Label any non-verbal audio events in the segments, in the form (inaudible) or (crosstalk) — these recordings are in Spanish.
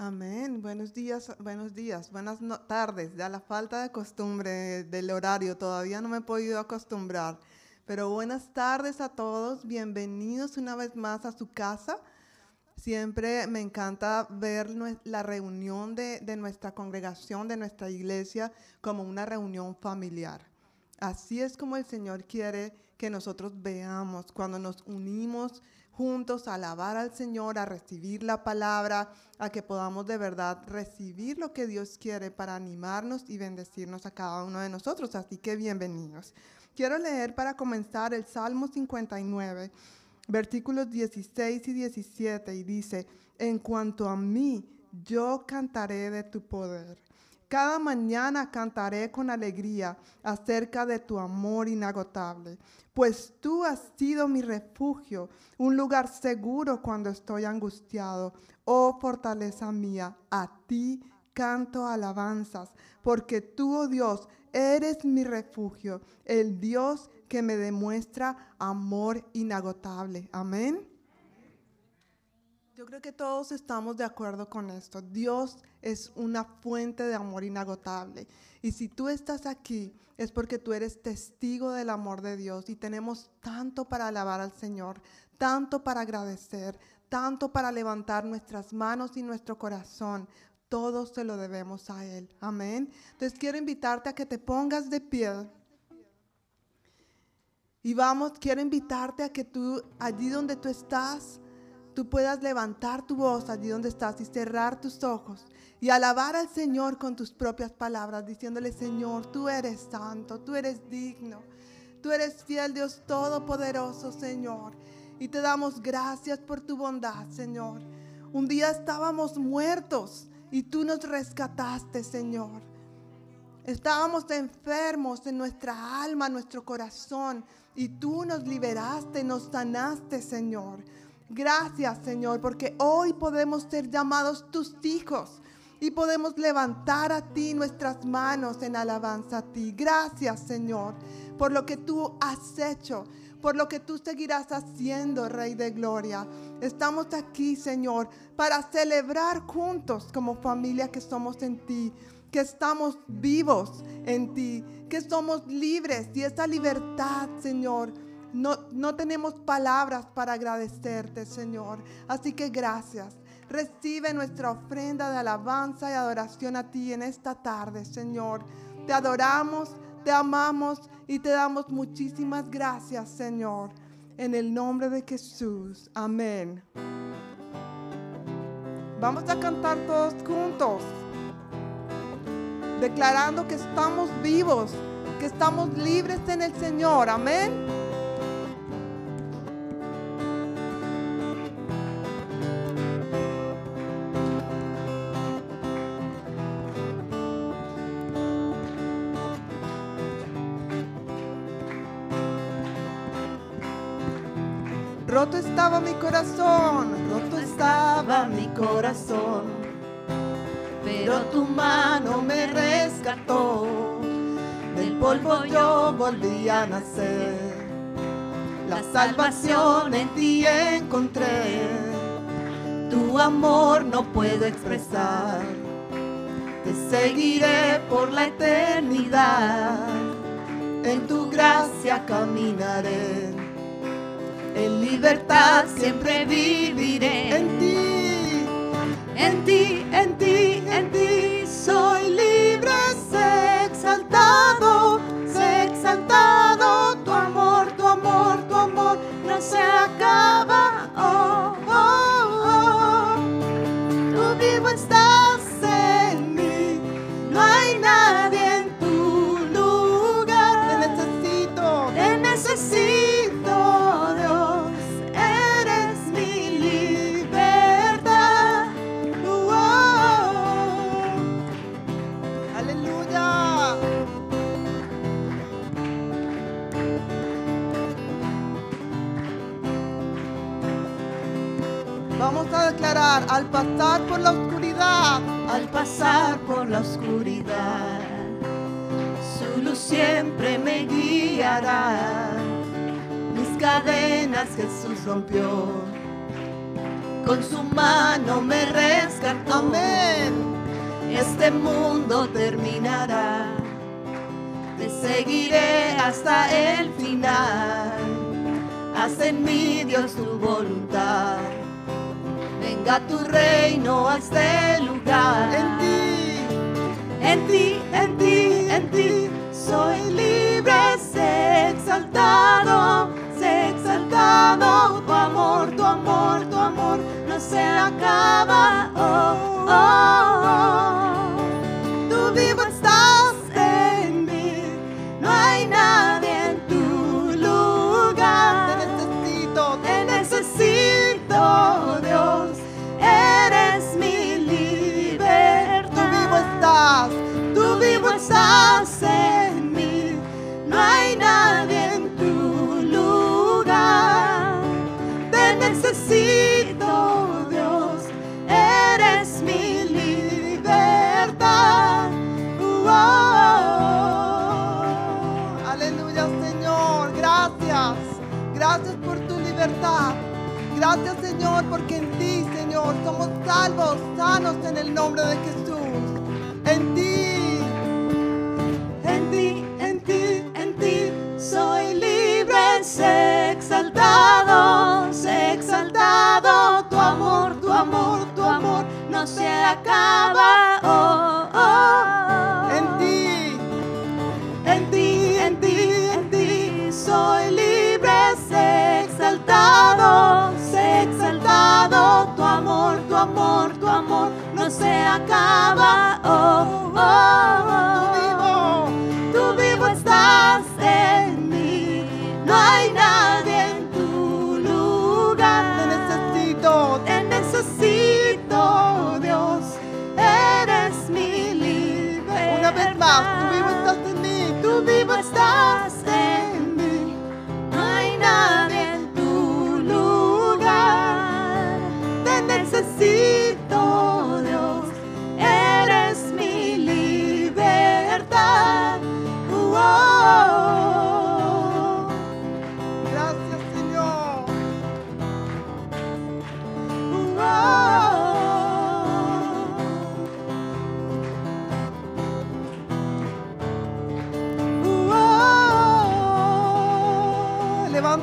Amén. Buenos días, buenos días, buenas tardes. Ya la falta de costumbre del horario, todavía no me he podido acostumbrar. Pero buenas tardes a todos, bienvenidos una vez más a su casa. Siempre me encanta ver la reunión de, de nuestra congregación, de nuestra iglesia, como una reunión familiar. Así es como el Señor quiere que nosotros veamos cuando nos unimos juntos a alabar al Señor, a recibir la palabra, a que podamos de verdad recibir lo que Dios quiere para animarnos y bendecirnos a cada uno de nosotros. Así que bienvenidos. Quiero leer para comenzar el Salmo 59, versículos 16 y 17, y dice, en cuanto a mí, yo cantaré de tu poder cada mañana cantaré con alegría acerca de tu amor inagotable, pues tú has sido mi refugio, un lugar seguro cuando estoy angustiado. Oh fortaleza mía, a ti canto alabanzas, porque tú, oh Dios, eres mi refugio, el Dios que me demuestra amor inagotable. Amén. Yo creo que todos estamos de acuerdo con esto. Dios es una fuente de amor inagotable. Y si tú estás aquí, es porque tú eres testigo del amor de Dios y tenemos tanto para alabar al Señor, tanto para agradecer, tanto para levantar nuestras manos y nuestro corazón. Todo se lo debemos a Él. Amén. Entonces quiero invitarte a que te pongas de pie. Y vamos, quiero invitarte a que tú, allí donde tú estás, tú puedas levantar tu voz allí donde estás y cerrar tus ojos y alabar al Señor con tus propias palabras, diciéndole, Señor, tú eres santo, tú eres digno, tú eres fiel Dios Todopoderoso, Señor. Y te damos gracias por tu bondad, Señor. Un día estábamos muertos y tú nos rescataste, Señor. Estábamos enfermos en nuestra alma, nuestro corazón, y tú nos liberaste, nos sanaste, Señor. Gracias, Señor, porque hoy podemos ser llamados tus hijos y podemos levantar a ti nuestras manos en alabanza a ti. Gracias, Señor, por lo que tú has hecho, por lo que tú seguirás haciendo, Rey de Gloria. Estamos aquí, Señor, para celebrar juntos como familia que somos en ti, que estamos vivos en ti, que somos libres y esa libertad, Señor no, tenemos palabras para agradecerte, Señor. Así que gracias. Recibe nuestra ofrenda de alabanza y adoración a ti en esta tarde, Señor. Te adoramos, te amamos y te damos muchísimas gracias, Señor. En el nombre de Jesús. Amén. Vamos a cantar todos juntos, declarando que estamos vivos, que estamos libres en el Señor. Amén. Estaba mi corazón, roto estaba mi corazón, pero tu mano me rescató, del polvo yo volví a nacer, la salvación en ti encontré, tu amor no puedo expresar, te seguiré por la eternidad, en tu gracia caminaré en libertad siempre viviré. En ti, en ti, en ti, en ti soy libre, sé exaltado, sé exaltado. Tu amor, tu amor, tu amor no se acaba. Al pasar por la oscuridad, al pasar por la oscuridad. Su luz siempre me guiará. Mis cadenas Jesús rompió. Con su mano me rescató. Amén este mundo terminará. Te seguiré hasta el final. Haz en mí, Dios, tu voluntad. Venga tu reino a este lugar. En ti, En ti, en ti, en ti soy libre, sé exaltado, sé exaltado. Tu amor, tu amor, tu amor no se acaba. Oh, oh, oh. En mí, no hay nadie en tu lugar. Te necesito, Dios, eres mi libertad. Oh, Aleluya, Señor. Gracias. Gracias por tu libertad. Gracias, Señor, porque en ti, Señor, somos salvos, sanos en el nombre de Jesús. En ti. Soy libre, sé exaltado, sé exaltado. Tu amor, tu amor, tu amor no se acaba. Oh, oh, oh. En ti. En ti, en ti, en ti soy libre, sé exaltado, sé exaltado. Tu amor, tu amor, tu amor no se acaba. Oh.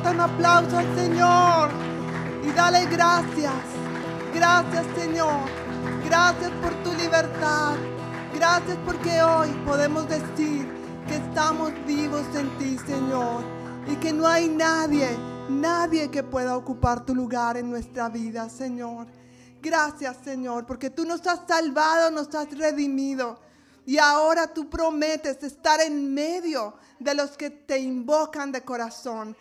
Un aplauso al Señor y dale gracias. Gracias, Señor. Gracias por tu libertad. Gracias porque hoy podemos decir que estamos vivos en ti, Señor. Y que no hay nadie, nadie que pueda ocupar tu lugar en nuestra vida, Señor. Gracias, Señor, porque tú nos has salvado, nos has redimido. Y ahora tú prometes estar en medio de los que te invocan de corazón.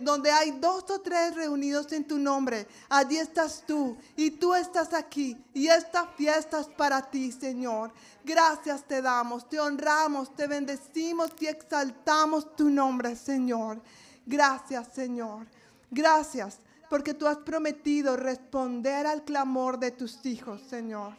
Donde hay dos o tres reunidos en tu nombre, allí estás tú y tú estás aquí. Y esta fiesta es para ti, Señor. Gracias te damos, te honramos, te bendecimos y exaltamos tu nombre, Señor. Gracias, Señor. Gracias porque tú has prometido responder al clamor de tus hijos, Señor.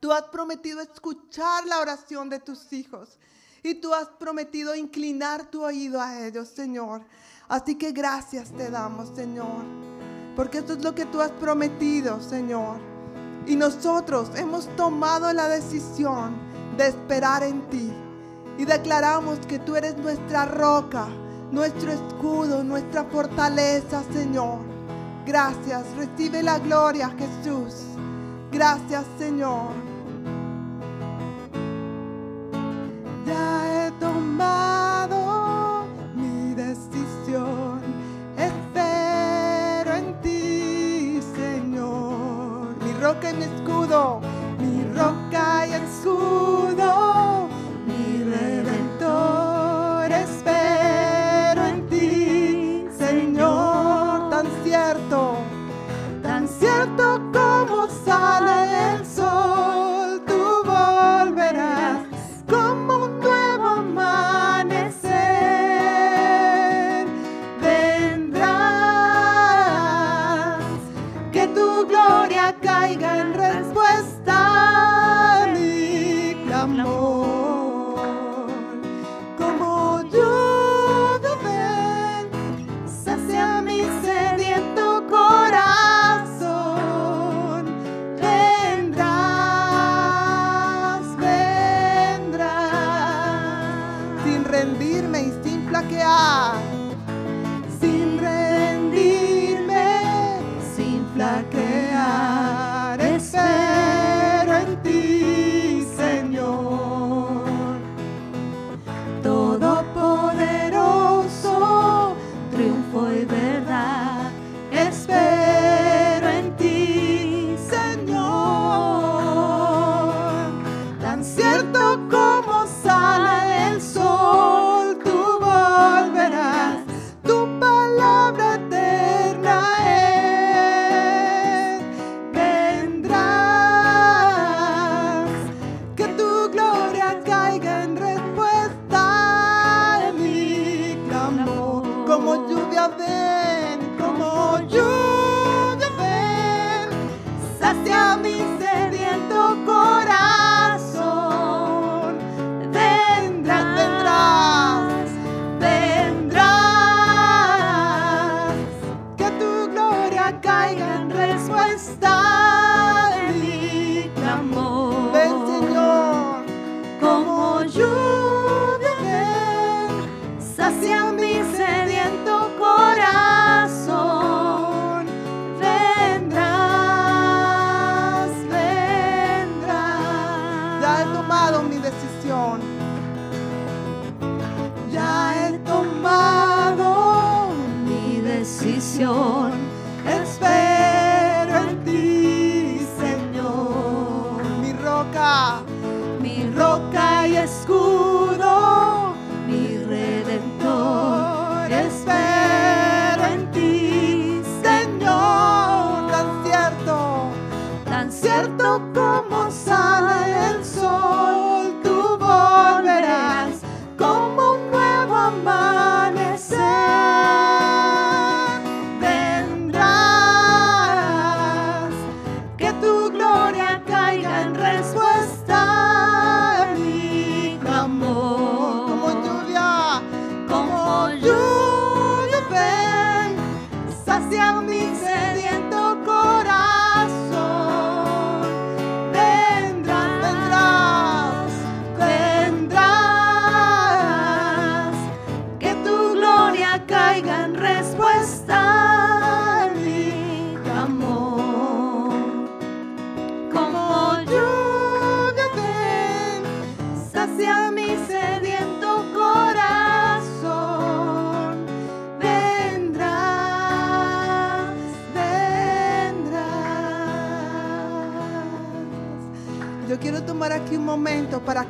Tú has prometido escuchar la oración de tus hijos. Y tú has prometido inclinar tu oído a ellos, Señor. Así que gracias te damos, Señor. Porque esto es lo que tú has prometido, Señor. Y nosotros hemos tomado la decisión de esperar en ti. Y declaramos que tú eres nuestra roca, nuestro escudo, nuestra fortaleza, Señor. Gracias. Recibe la gloria, Jesús. Gracias, Señor. Ya he tomado roca y mi escudo, mi roca y escudo, decisión.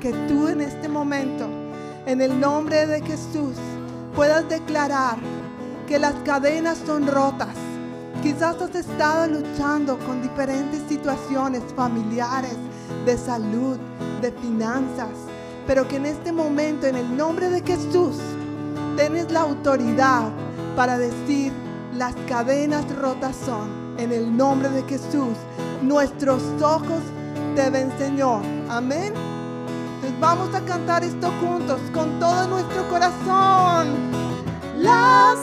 Que tú en este momento, en el nombre de Jesús, puedas declarar que las cadenas son rotas. Quizás has estado luchando con diferentes situaciones familiares, de salud, de finanzas, pero que en este momento, en el nombre de Jesús, tienes la autoridad para decir, las cadenas rotas son, en el nombre de Jesús, nuestros ojos te ven, Señor. Amén. Vamos a cantar esto juntos con todo nuestro corazón. Las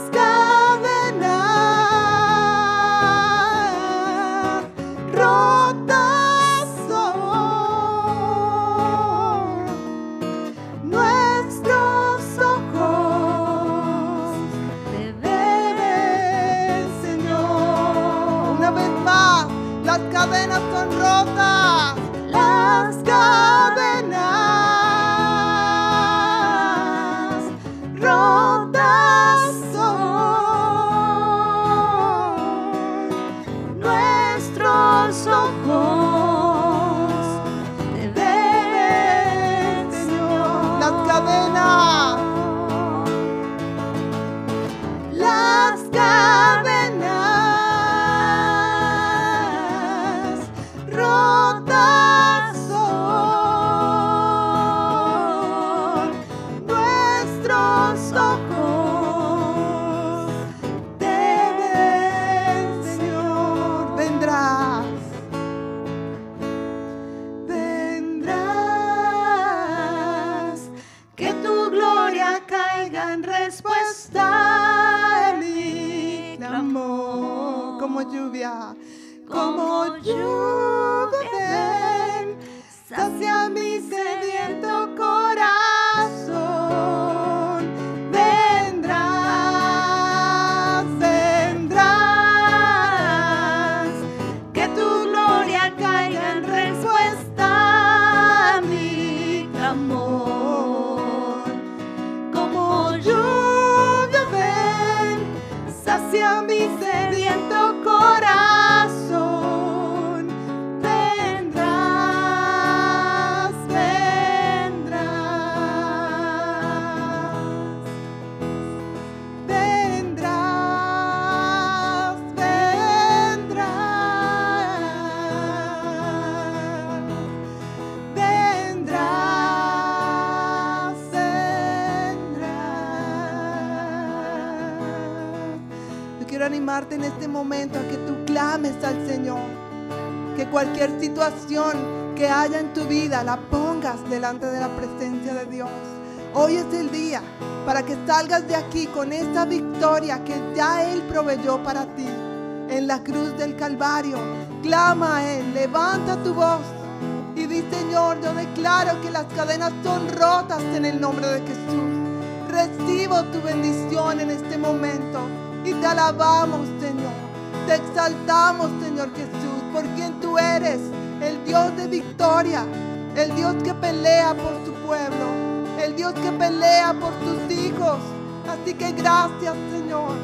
animarte en este momento a que tú clames al Señor, que cualquier situación que haya en tu vida la pongas delante de la presencia de Dios. Hoy es el día para que salgas de aquí con esta victoria que ya Él proveyó para ti en la cruz del Calvario. Clama a Él, levanta tu voz y di Señor, yo declaro que las cadenas son rotas en el nombre de Jesús. Recibo tu bendición en este momento y te alabamos Señor. Te exaltamos Señor Jesús por quien tú eres, el Dios de victoria. el Dios que pelea por su pueblo, el Dios que pelea por tus hijos. Así que gracias Señor,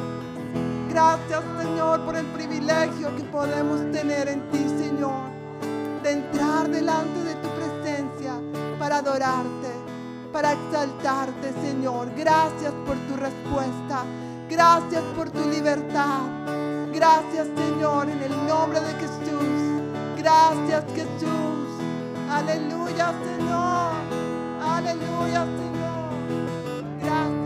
gracias Señor por el privilegio que podemos tener en ti Señor, de entrar delante de tu presencia para adorarte, para exaltarte Señor. Gracias por tu respuesta, gracias por tu libertad. Gracias Señor en el nombre de Jesús. Gracias Jesús. Aleluya Señor. Aleluya Señor. Gracias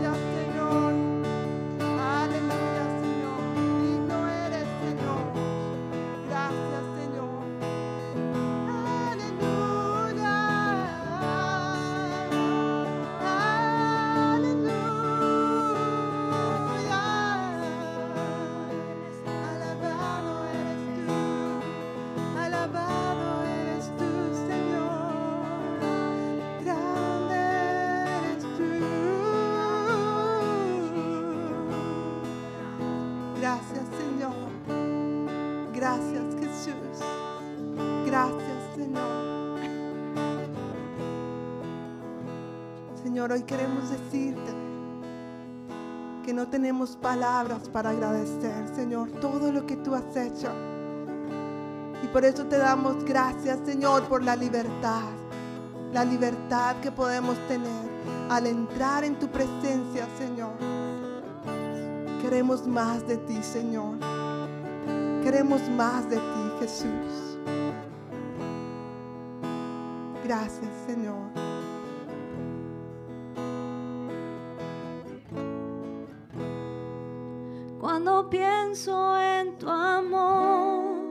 decirte que no tenemos palabras para agradecer, Señor, todo lo que tú has hecho. Y por eso te damos gracias, Señor, por la libertad. La libertad que podemos tener al entrar en tu presencia, Señor. Queremos más de ti, Señor. Queremos más de ti, Jesús. Gracias, Señor. Cuando pienso en tu amor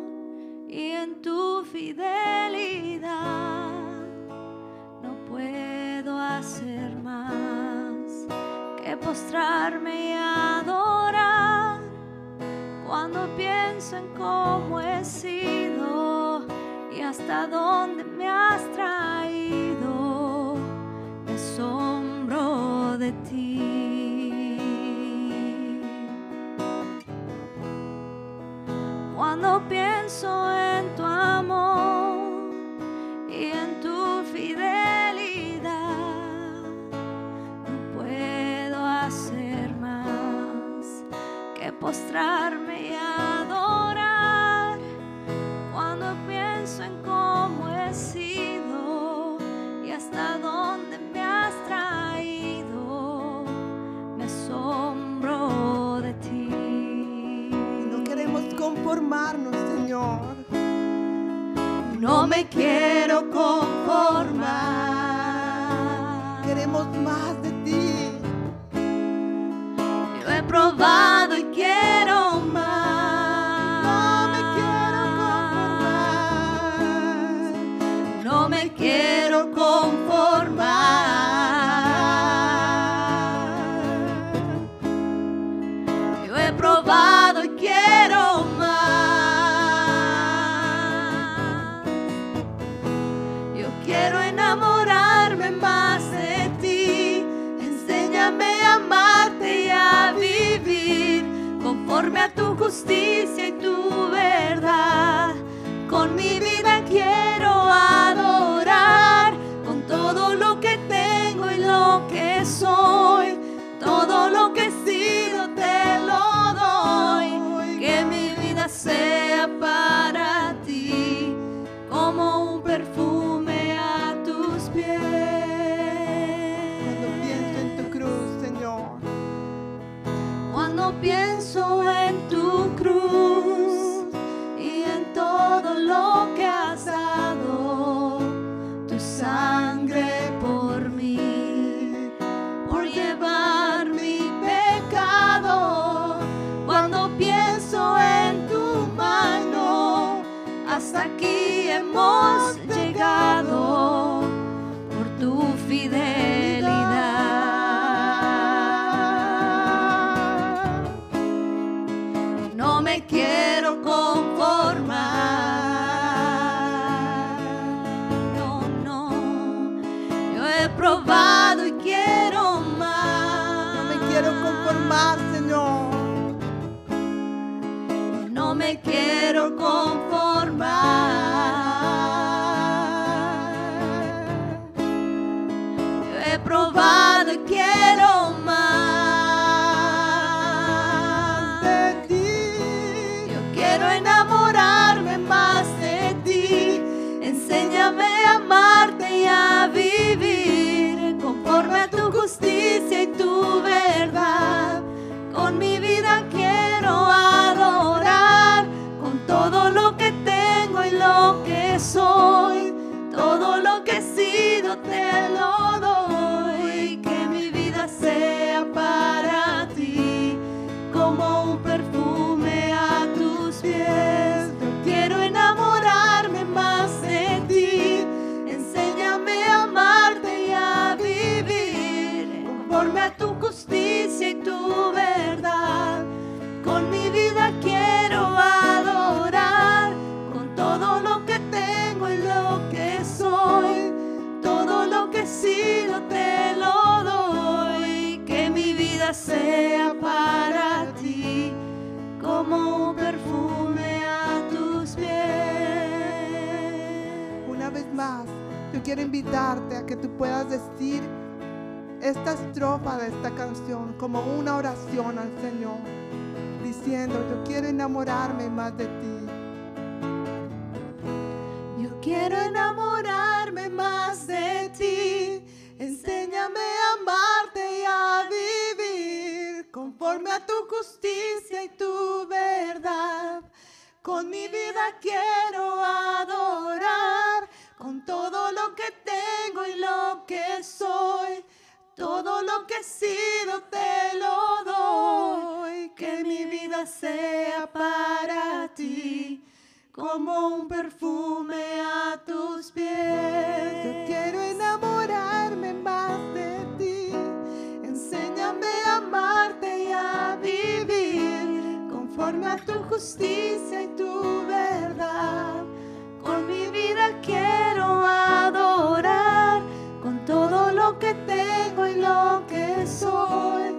y en tu fidelidad, no puedo hacer más que postrarme y adorar. Cuando pienso en cómo he sido y hasta dónde me has traído, me asombro de ti. Cuando pienso en tu amor y en tu fidelidad, no puedo hacer más que postrarme quiero conformar. Queremos más Con mi vida quiero adorar, con todo lo que tengo y lo que soy. Todo lo que he sido te lo doy, que mi vida sea para ti como un perfume a tus pies. Yo quiero enamorarme más de ti. Enséñame a amarte y a vivir conforme tu justicia y tu verdad. Con mi vida quiero adorar, con todo lo que tengo y lo que soy.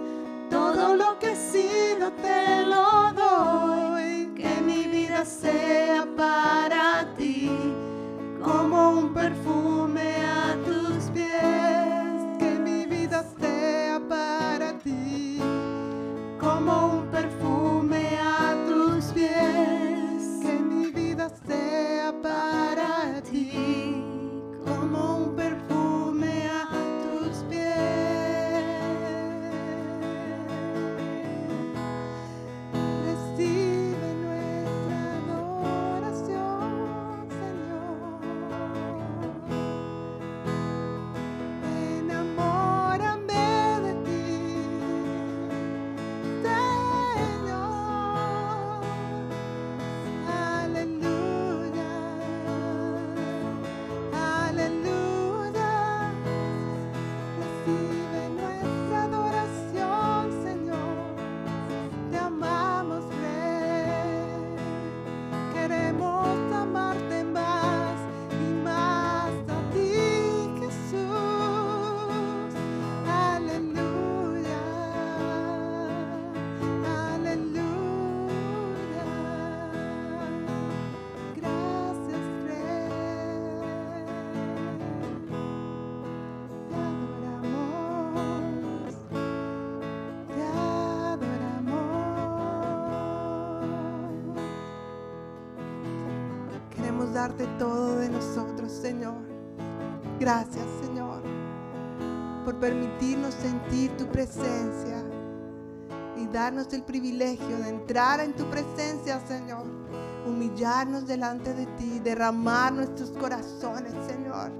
Todo lo que he sido te lo doy, que mi vida sea para ti como un perfume a tus darte todo de nosotros, Señor. Gracias, Señor, por permitirnos sentir tu presencia y darnos el privilegio de entrar en tu presencia, Señor. Humillarnos delante de ti, derramar nuestros corazones, Señor.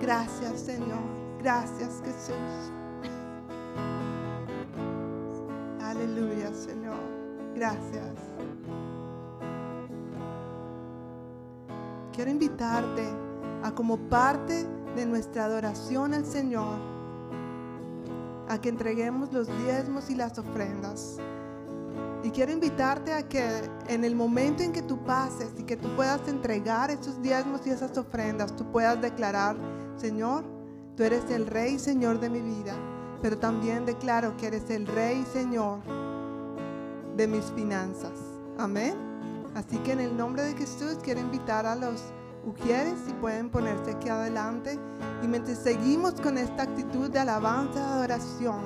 Gracias, Señor. Gracias, Jesús. Aleluya, Señor. Gracias. Quiero invitarte a como parte de nuestra adoración al Señor, a que entreguemos los diezmos y las ofrendas. Y quiero invitarte a que en el momento en que tú pases y que tú puedas entregar esos diezmos y esas ofrendas, tú puedas declarar, Señor, tú eres el Rey y Señor de mi vida, pero también declaro que eres el Rey y Señor de mis finanzas. Amén. Así que en el nombre de Jesús quiero invitar a los ujieres si pueden ponerse aquí adelante y mientras seguimos con esta actitud de alabanza y adoración,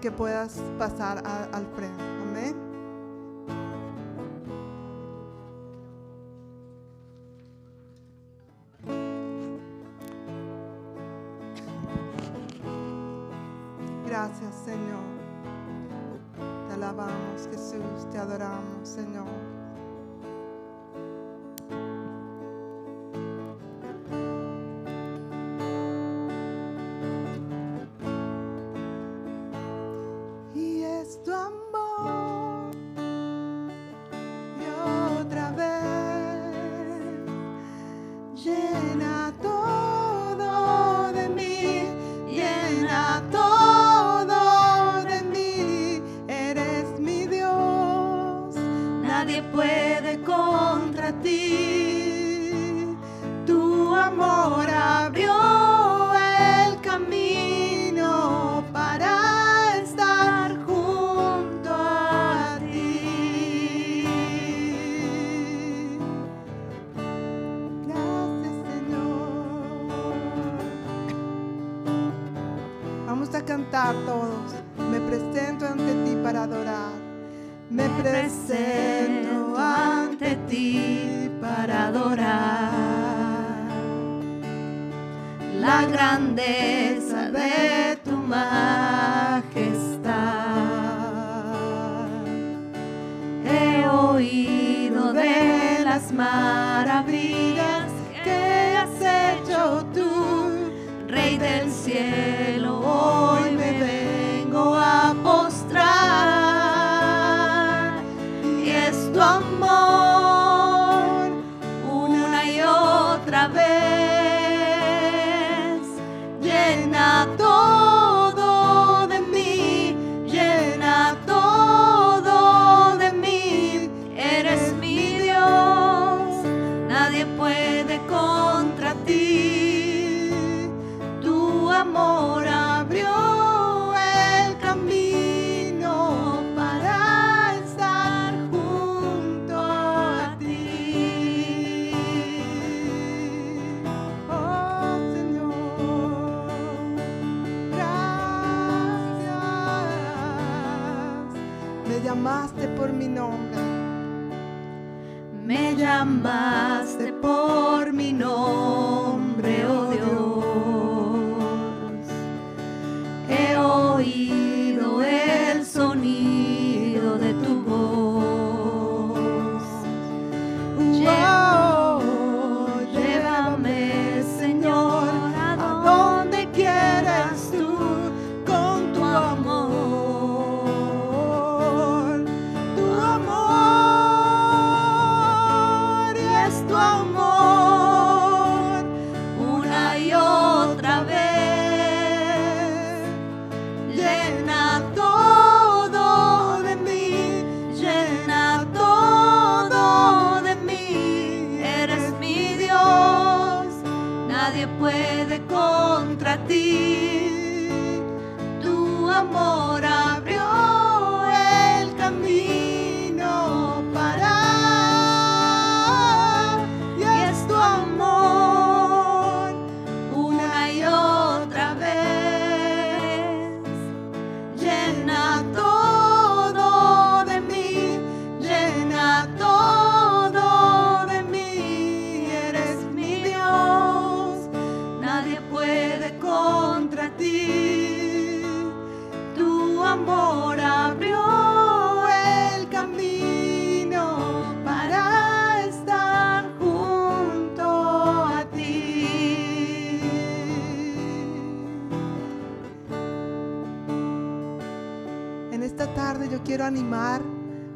que puedas pasar al frente. Amén. Adoramos, Señor.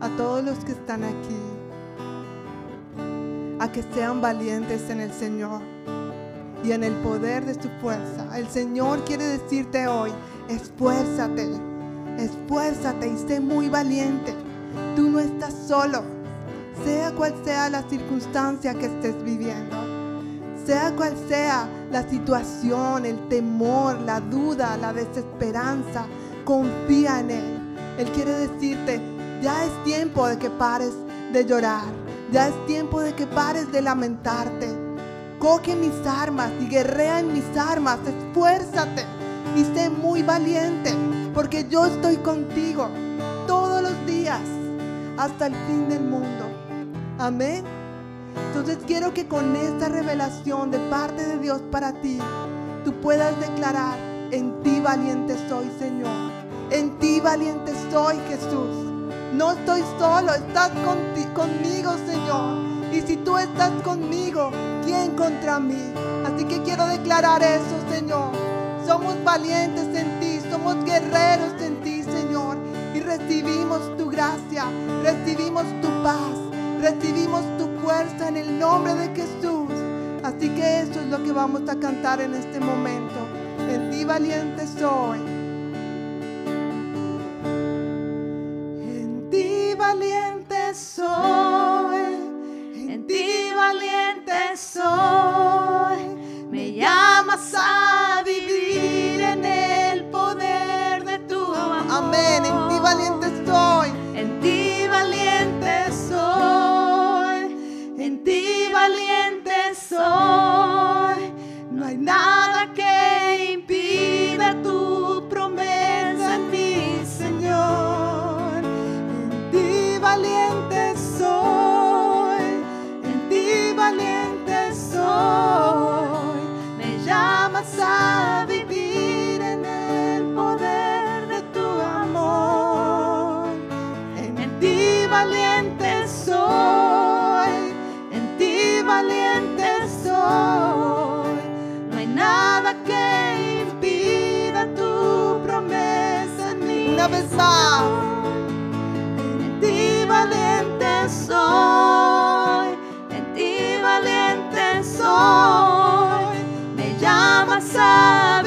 A todos los que están aquí a que sean valientes en el Señor y en el poder de su fuerza. El Señor quiere decirte hoy, esfuérzate, esfuérzate y sé muy valiente. Tú no estás solo, sea cual sea la circunstancia que estés viviendo. Sea cual sea la situación, el temor, la duda, la desesperanza, confía en Él. Él quiere decirte, ya es tiempo de que pares de llorar, ya es tiempo de que pares de lamentarte. Coge mis armas y guerrea en mis armas, esfuérzate y sé muy valiente, porque yo estoy contigo todos los días hasta el fin del mundo. Amén. Entonces quiero que con esta revelación de parte de Dios para ti, tú puedas declarar, en ti valiente soy Señor, en ti valiente soy Jesús. No estoy solo, estás conmigo Señor. Y si tú estás conmigo, ¿quién contra mí? Así que quiero declarar eso Señor. Somos valientes en ti, somos guerreros en ti Señor. Y recibimos tu gracia, recibimos tu paz, recibimos tu fuerza en el nombre de Jesús. Así que eso es lo que vamos a cantar en este momento. En ti valiente soy. Valiente soy. En ti valiente soy, me llamas a En ti valiente soy, en ti valiente soy. Me llamas a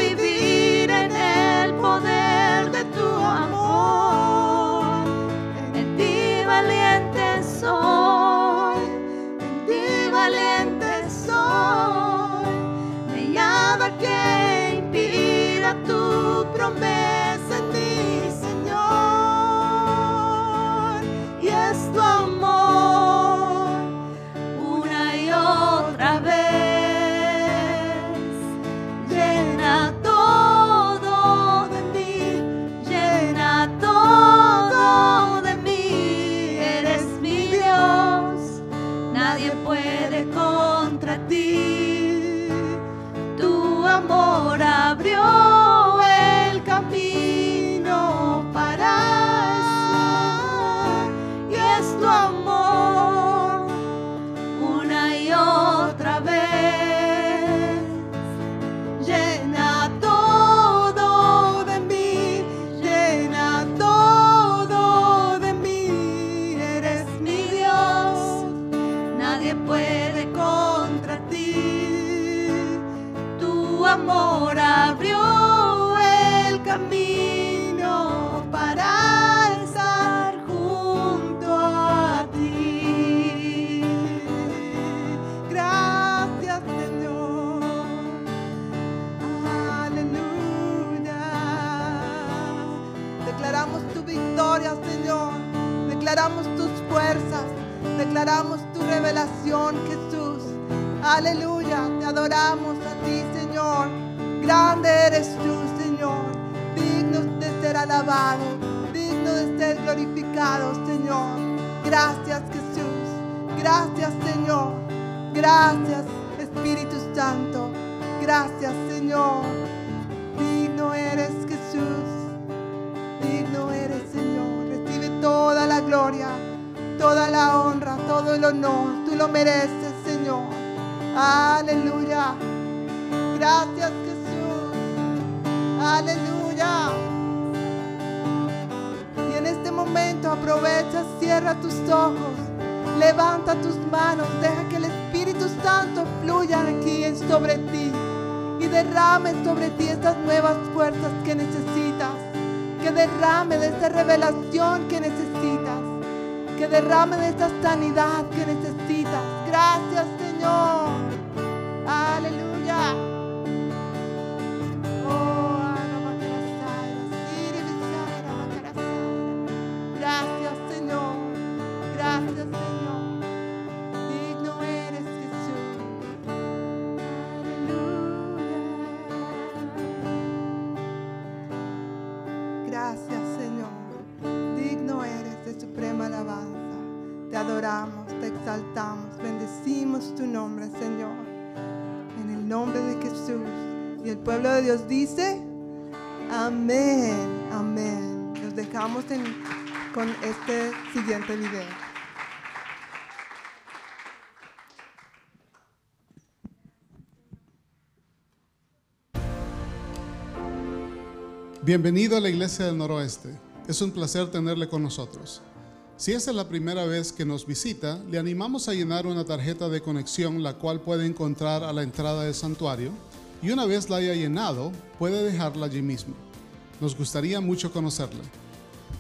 abrió amor abrió el camino para estar junto a ti. Gracias, Señor. Aleluya. Declaramos tu victoria, Señor. Declaramos tus fuerzas. Declaramos tu revelación, Jesús. Aleluya. Te adoramos Grande eres tú, Señor. Digno de ser alabado. Digno de ser glorificado, Señor. Gracias, Jesús. Gracias, Señor. Gracias, Espíritu Santo. Gracias, Señor. Digno eres, Jesús. Digno eres, Señor. Recibe toda la gloria, toda la honra, todo el honor. Tú lo mereces, Señor. Aleluya. Gracias, Jesús. Aleluya. Y en este momento aprovecha, cierra tus ojos, levanta tus manos, deja que el Espíritu Santo fluya aquí sobre ti y derrame sobre ti estas nuevas fuerzas que necesitas, que derrame de esta revelación que necesitas, que derrame de esta sanidad que necesitas. Gracias Señor. Aleluya. Pueblo de Dios dice, amén, amén. Nos dejamos con este siguiente video. Bienvenido a la Iglesia del Noroeste. Es un placer tenerle con nosotros. Si es la primera vez que nos visita, le animamos a llenar una tarjeta de conexión la cual puede encontrar a la entrada del santuario y una vez la haya llenado, puede dejarla allí mismo. Nos gustaría mucho conocerla.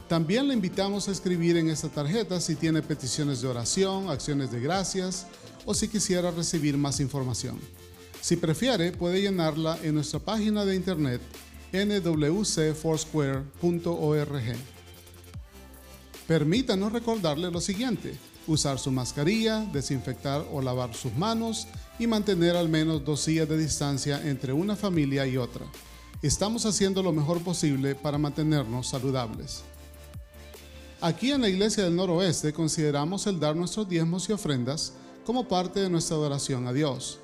También le invitamos a escribir en esta tarjeta si tiene peticiones de oración, acciones de gracias o si quisiera recibir más información. Si prefiere, puede llenarla en nuestra página de internet nwcfoursquare.org. Permítanos recordarle lo siguiente, usar su mascarilla, desinfectar o lavar sus manos y mantener al menos dos sillas de distancia entre una familia y otra. Estamos haciendo lo mejor posible para mantenernos saludables. Aquí en la Iglesia del Noroeste consideramos el dar nuestros diezmos y ofrendas como parte de nuestra adoración a Dios.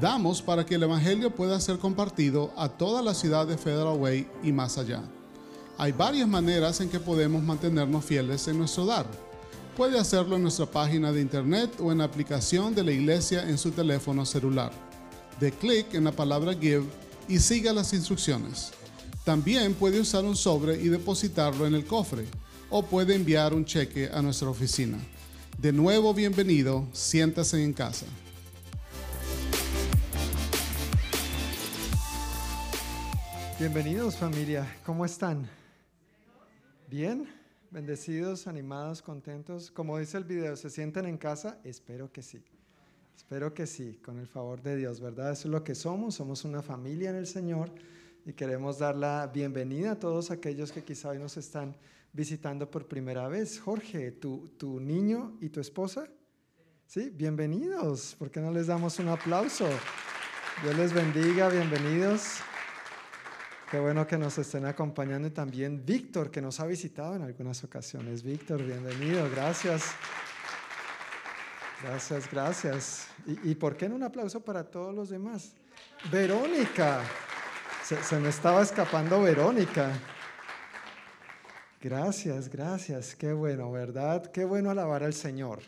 Damos para que el Evangelio pueda ser compartido a toda la ciudad de Federal Way y más allá. Hay varias maneras en que podemos mantenernos fieles en nuestro dar. Puede hacerlo en nuestra página de internet o en la aplicación de la iglesia en su teléfono celular. De clic en la palabra Give y siga las instrucciones. También puede usar un sobre y depositarlo en el cofre o puede enviar un cheque a nuestra oficina. De nuevo, bienvenido, siéntase en casa. Bienvenidos familia, ¿cómo están? ¿Bien? ¿Bendecidos, animados, contentos? Como dice el video, ¿se sienten en casa? Espero que sí. Espero que sí, con el favor de Dios, ¿verdad? Eso es lo que somos, somos una familia en el Señor y queremos dar la bienvenida a todos aquellos que quizá hoy nos están visitando por primera vez. Jorge, ¿tu, tu niño y tu esposa? Sí, bienvenidos. ¿Por qué no les damos un aplauso? Dios les bendiga, bienvenidos. Qué bueno que nos estén acompañando y también Víctor, que nos ha visitado en algunas ocasiones. Víctor, bienvenido, gracias. Gracias, gracias. ¿Y, por qué no un aplauso para todos los demás? Verónica, se, se me estaba escapando Verónica. Gracias, gracias. Qué bueno, ¿verdad? Qué bueno alabar al Señor.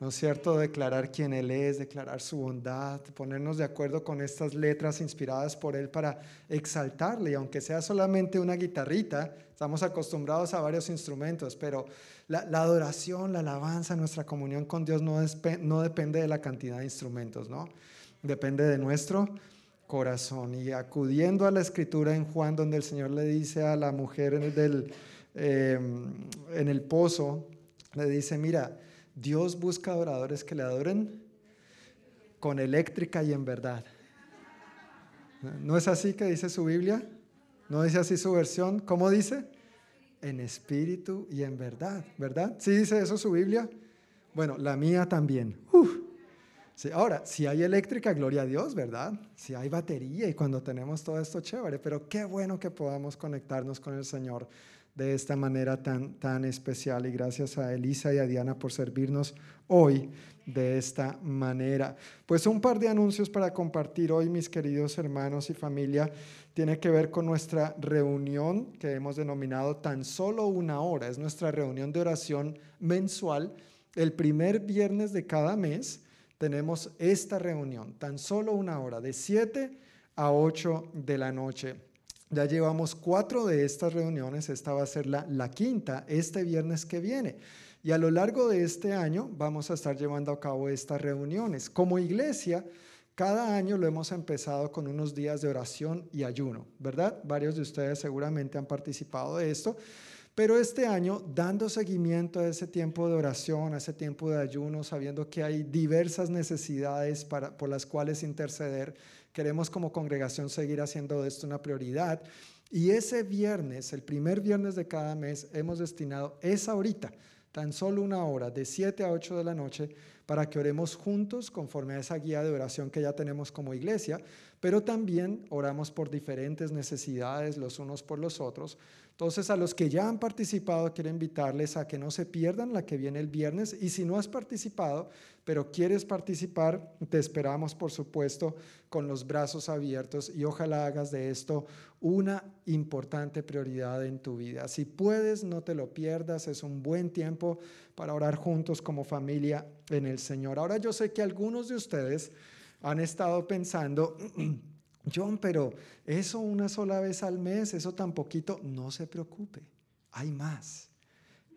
¿No es cierto? Declarar quién Él es, declarar su bondad, ponernos de acuerdo con estas letras inspiradas por Él para exaltarle, y aunque sea solamente una guitarrita, estamos acostumbrados a varios instrumentos, pero la, adoración, la alabanza, nuestra comunión con Dios no, no depende de la cantidad de instrumentos, ¿no? Depende de nuestro corazón. Y acudiendo a la escritura en Juan, donde el Señor le dice a la mujer del Em, en el pozo, le dice, mira, Dios busca adoradores que le adoren con eléctrica y en verdad. ¿No es así que dice su Biblia? ¿No dice así su versión? ¿Cómo dice? En espíritu y en verdad, ¿verdad? ¿Sí dice eso su Biblia? Bueno, la mía también. ahora, si hay eléctrica, gloria a Dios, ¿verdad? Si hay batería y cuando tenemos todo esto, chévere, pero qué bueno que podamos conectarnos con el Señor de esta manera tan, tan especial y gracias a Elisa y a Diana por servirnos hoy de esta manera. Pues un par de anuncios para compartir hoy, mis queridos hermanos y familia, tiene que ver con nuestra reunión que hemos denominado tan solo una hora. Es nuestra reunión de oración mensual. El primer viernes de cada mes tenemos esta reunión, tan solo una hora, de 7 a 8 de la noche. Ya llevamos cuatro de estas reuniones, esta va a ser la, quinta este viernes que viene. Y a lo largo de este año vamos a estar llevando a cabo estas reuniones. Como iglesia, cada año lo hemos empezado con unos días de oración y ayuno, ¿verdad? Varios de ustedes seguramente han participado de esto. Pero este año, dando seguimiento a ese tiempo de oración, a ese tiempo de ayuno, sabiendo que hay diversas necesidades para, por las cuales interceder, Queremos como congregación seguir haciendo de esto una prioridad. Y ese viernes, el primer viernes de cada mes, hemos destinado esa horita, tan solo una hora, de 7 a 8 de la noche, para que oremos juntos conforme a esa guía de oración que ya tenemos como iglesia, pero también oramos por diferentes necesidades los unos por los otros. Entonces, a los que ya han participado, quiero invitarles a que no se pierdan la que viene el viernes. Y si no has participado, pero quieres participar, te esperamos, por supuesto, con los brazos abiertos y ojalá hagas de esto una importante prioridad en tu vida. Si puedes, no te lo pierdas. Es un buen tiempo para orar juntos como familia en el Señor. Ahora yo sé que algunos de ustedes han estado pensando, (clears throat) John, pero eso una sola vez al mes, eso tan poquito, no se preocupe, hay más.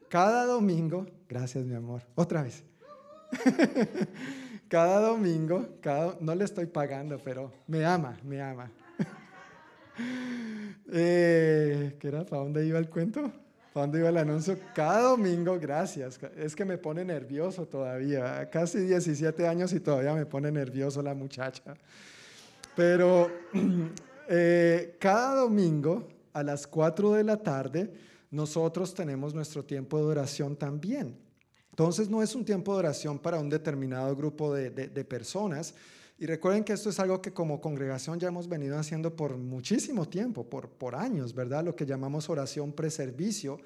Cada domingo, gracias mi amor, otra vez. (laughs) cada domingo, cada, no le estoy pagando, pero me ama, me ama. (laughs) eh, ¿Qué era? ¿Para dónde iba el cuento? ¿Para dónde iba el anuncio? Cada domingo, gracias. Es que me pone nervioso todavía. Casi 17 años y todavía me pone nervioso la muchacha. Pero (clears throat) eh, cada domingo a las 4 de la tarde nosotros tenemos nuestro tiempo de oración también. Entonces no es un tiempo de oración para un determinado grupo de, personas. Y recuerden que esto es algo que como congregación ya hemos venido haciendo por muchísimo tiempo, por, por años, ¿verdad? Lo que llamamos oración preservicio.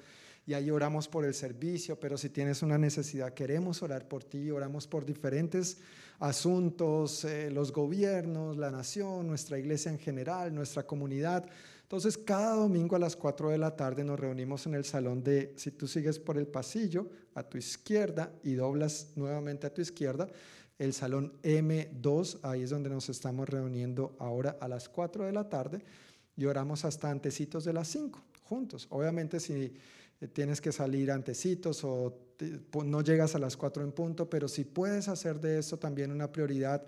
Y ahí oramos por el servicio, pero si tienes una necesidad, queremos orar por ti, oramos por diferentes asuntos, eh, los gobiernos, la nación, nuestra iglesia en general, nuestra comunidad. Entonces, cada domingo a las 4 de la tarde nos reunimos en el salón de, si tú sigues por el pasillo, a tu izquierda y doblas nuevamente a tu izquierda, el salón M2, ahí es donde nos estamos reuniendo ahora a las 4 de la tarde. y oramos hasta antecitos de las 5 juntos. Obviamente si tienes que salir antecitos o no llegas a las 4 en punto, pero si puedes hacer de eso también una prioridad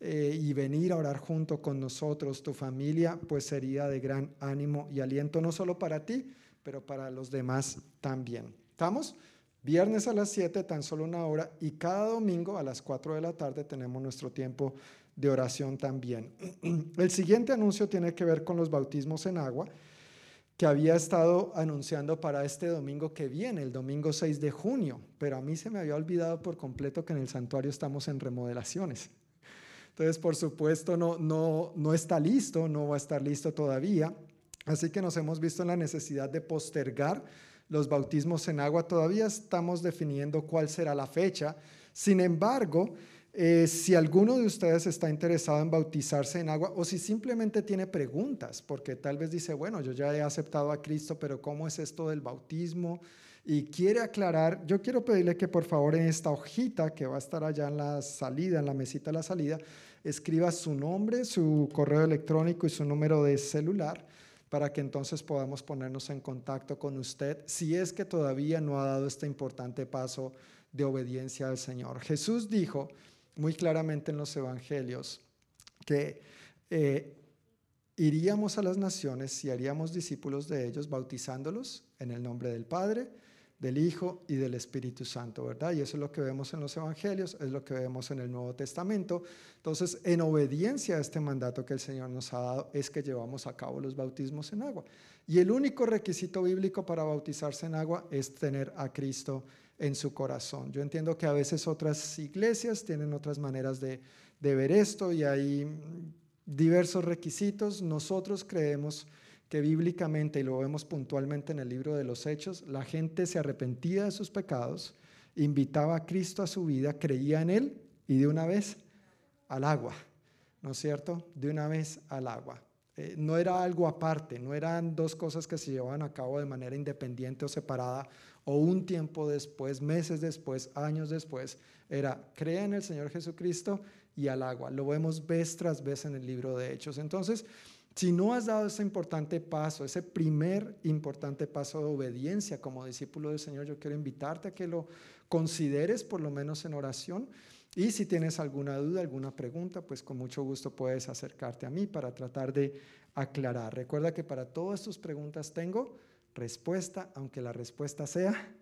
eh, y venir a orar junto con nosotros, tu familia, pues sería de gran ánimo y aliento, no solo para ti, pero para los demás también. ¿Estamos? Viernes a las 7, tan solo una hora, y cada domingo a las 4 de la tarde tenemos nuestro tiempo de oración también. (clears throat) El siguiente anuncio tiene que ver con los bautismos en agua que había estado anunciando para este domingo que viene, el domingo 6 de junio, pero a mí se me había olvidado por completo que en el santuario estamos en remodelaciones. Entonces, por supuesto, no, no, no está listo, no va a estar listo todavía. Así que nos hemos visto en la necesidad de postergar los bautismos en agua. Todavía estamos definiendo cuál será la fecha. Sin embargo, eh, si alguno de ustedes está interesado en bautizarse en agua o si simplemente tiene preguntas, porque tal vez dice, bueno, yo ya he aceptado a Cristo, pero ¿cómo es esto del bautismo? Y quiere aclarar, yo quiero pedirle que por favor en esta hojita que va a estar allá en la salida, en la mesita de la salida, escriba su nombre, su correo electrónico y su número de celular para que entonces podamos ponernos en contacto con usted si es que todavía no ha dado este importante paso de obediencia al Señor. Jesús dijo muy claramente en los evangelios que eh, iríamos a las naciones y haríamos discípulos de ellos, bautizándolos en el nombre del Padre, del Hijo y del Espíritu Santo, ¿verdad? Y eso es lo que vemos en los Evangelios, es lo que vemos en el Nuevo Testamento. Entonces, en obediencia a este mandato que el Señor nos ha dado, es que llevamos a cabo los bautismos en agua. Y el único requisito bíblico para bautizarse en agua es tener a Cristo en su corazón. Yo entiendo que a veces otras iglesias tienen otras maneras de, ver esto y hay diversos requisitos. Nosotros creemos que bíblicamente, y lo vemos puntualmente en el libro de los Hechos, la gente se arrepentía de sus pecados, invitaba a Cristo a su vida, creía en Él y de una vez al agua, ¿no es cierto? De una vez al agua. Eh, no era algo aparte, no eran dos cosas que se llevaban a cabo de manera independiente o separada o un tiempo después, meses después, años después, era crea en el Señor Jesucristo y al agua. Lo vemos vez tras vez en el libro de Hechos. Entonces, si no has dado ese importante paso, ese primer importante paso de obediencia como discípulo del Señor, yo quiero invitarte a que lo consideres por lo menos en oración. Y si tienes alguna duda, alguna pregunta, pues con mucho gusto puedes acercarte a mí para tratar de aclarar. Recuerda que para todas tus preguntas tengo respuesta, aunque la respuesta sea,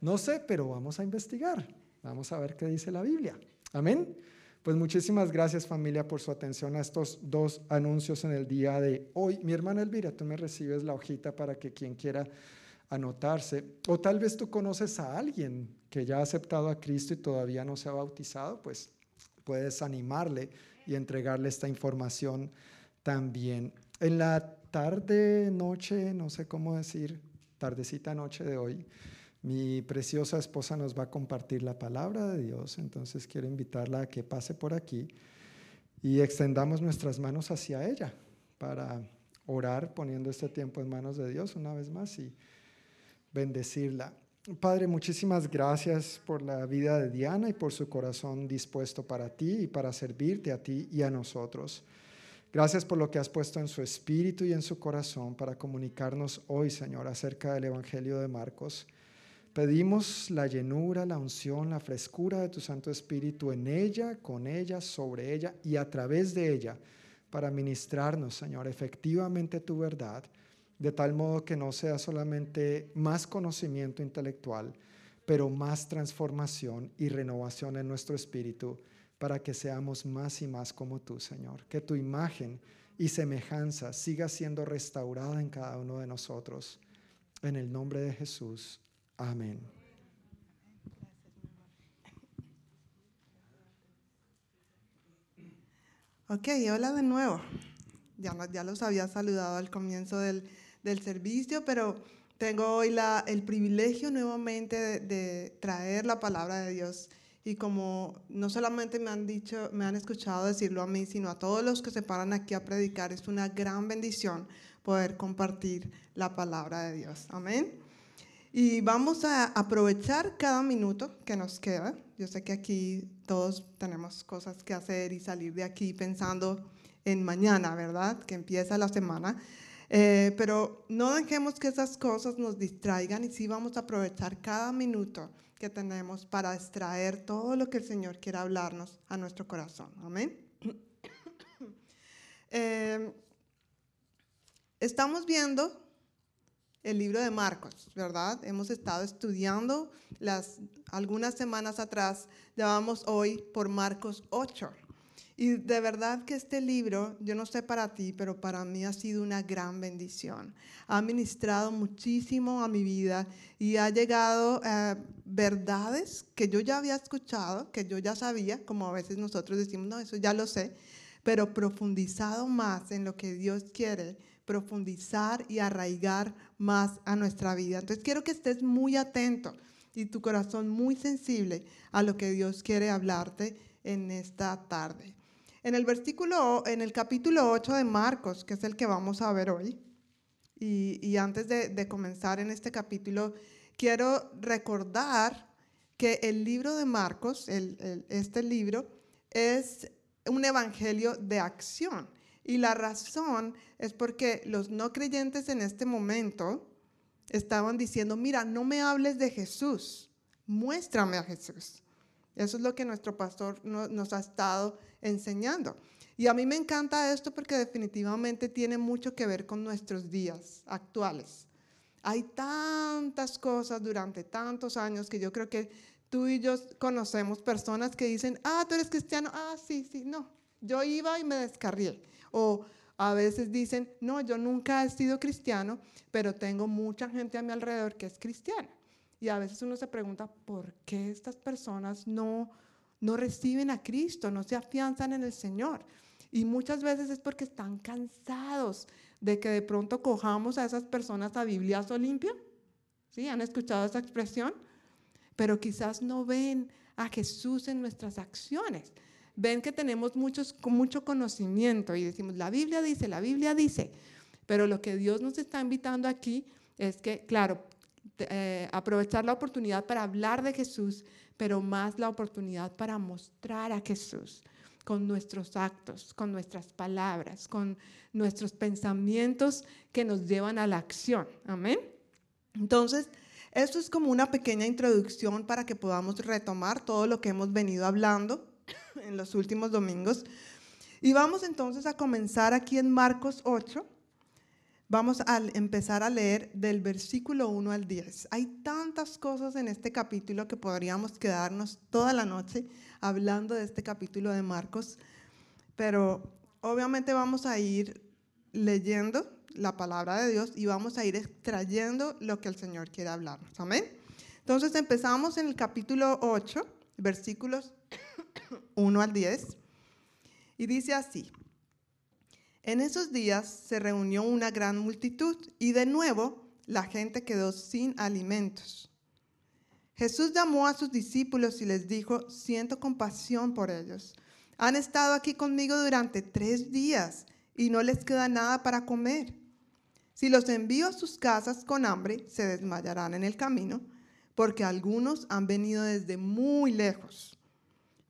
no sé, pero vamos a investigar. Vamos a ver qué dice la Biblia. Amén. Pues muchísimas gracias familia por su atención a estos dos anuncios en el día de hoy. Mi hermana Elvira, tú me recibes la hojita para que quien quiera anotarse. O tal vez tú conoces a alguien que ya ha aceptado a Cristo y todavía no se ha bautizado, pues puedes animarle y entregarle esta información también. En la tarde, noche, no sé cómo decir, tardecita noche de hoy, mi preciosa esposa nos va a compartir la palabra de Dios, entonces quiero invitarla a que pase por aquí y extendamos nuestras manos hacia ella para orar poniendo este tiempo en manos de Dios una vez más y bendecirla. Padre, muchísimas gracias por la vida de Diana y por su corazón dispuesto para ti y para servirte a ti y a nosotros. Gracias por lo que has puesto en su espíritu y en su corazón para comunicarnos hoy, Señor, acerca del Evangelio de Marcos. Pedimos la llenura, la unción, la frescura de tu Santo Espíritu en ella, con ella, sobre ella y a través de ella para ministrarnos, Señor, efectivamente tu verdad, de tal modo que no sea solamente más conocimiento intelectual, pero más transformación y renovación en nuestro espíritu para que seamos más y más como tú, Señor. Que tu imagen y semejanza siga siendo restaurada en cada uno de nosotros. En el nombre de Jesús. Amén. Ok, hola de nuevo. Ya, ya los había saludado al comienzo del, del servicio, pero tengo hoy la, el privilegio nuevamente de, de traer la palabra de Dios y como no solamente me han dicho, me han escuchado decirlo a mí, sino a todos los que se paran aquí a predicar, es una gran bendición poder compartir la palabra de Dios. Amén. Y vamos a aprovechar cada minuto que nos queda. Yo sé que aquí todos tenemos cosas que hacer y salir de aquí pensando en mañana, ¿verdad? Que empieza la semana. Eh, pero no dejemos que esas cosas nos distraigan y sí vamos a aprovechar cada minuto que tenemos para extraer todo lo que el Señor quiere hablarnos a nuestro corazón. Amén. (coughs) Eh, estamos viendo el libro de Marcos, ¿verdad? Hemos estado estudiando las algunas semanas atrás, llevamos hoy por Marcos 8. Y de verdad que este libro, yo no sé para ti, pero para mí ha sido una gran bendición. Ha ministrado muchísimo a mi vida y ha llegado a eh, verdades que yo ya había escuchado, que yo ya sabía, como a veces nosotros decimos, no, eso ya lo sé, pero profundizado más en lo que Dios quiere, profundizar y arraigar más a nuestra vida. Entonces quiero que estés muy atento y tu corazón muy sensible a lo que Dios quiere hablarte en esta tarde. En el versículo, en el capítulo 8 de Marcos, que es el que vamos a ver hoy, y, antes de, comenzar en este capítulo, quiero recordar que el libro de Marcos, este libro, es un evangelio de acción. Y la razón es porque los no creyentes en este momento estaban diciendo, mira, no me hables de Jesús, muéstrame a Jesús. Eso es lo que nuestro pastor nos ha estado enseñando. Y a mí me encanta esto porque definitivamente tiene mucho que ver con nuestros días actuales. Hay tantas cosas durante tantos años que yo creo que tú y yo conocemos personas que dicen, ah, tú eres cristiano, ah, sí, sí, no, yo iba y me descarrié. O a veces dicen, no, yo nunca he sido cristiano, pero tengo mucha gente a mi alrededor que es cristiana. Y a veces uno se pregunta, ¿por qué estas personas no, no reciben a Cristo, no se afianzan en el Señor? Y muchas veces es porque están cansados de que de pronto cojamos a esas personas a Bibliazo limpio. ¿Sí? ¿Han escuchado esa expresión? Pero quizás no ven a Jesús en nuestras acciones. Ven que tenemos muchos, mucho conocimiento y decimos, la Biblia dice, la Biblia dice. Pero lo que Dios nos está invitando aquí es que, claro, eh, aprovechar la oportunidad para hablar de Jesús, pero más la oportunidad para mostrar a Jesús con nuestros actos, con nuestras palabras, con nuestros pensamientos que nos llevan a la acción. Amén. Entonces, esto es como una pequeña introducción para que podamos retomar todo lo que hemos venido hablando en los últimos domingos. Y vamos entonces a comenzar aquí en Marcos 8 Vamos a empezar a leer del versículo 1 al 10. Hay tantas cosas en este capítulo que podríamos quedarnos toda la noche hablando de este capítulo de Marcos, pero obviamente vamos a ir leyendo la palabra de Dios y vamos a ir extrayendo lo que el Señor quiere hablarnos. Amén. Entonces empezamos en el capítulo 8, versículos 1 al 10, y dice así. En esos días se reunió una gran multitud y de nuevo la gente quedó sin alimentos. Jesús llamó a sus discípulos y les dijo, siento compasión por ellos. Han estado aquí conmigo durante tres días y no les queda nada para comer. Si los envío a sus casas con hambre, se desmayarán en el camino, porque algunos han venido desde muy lejos.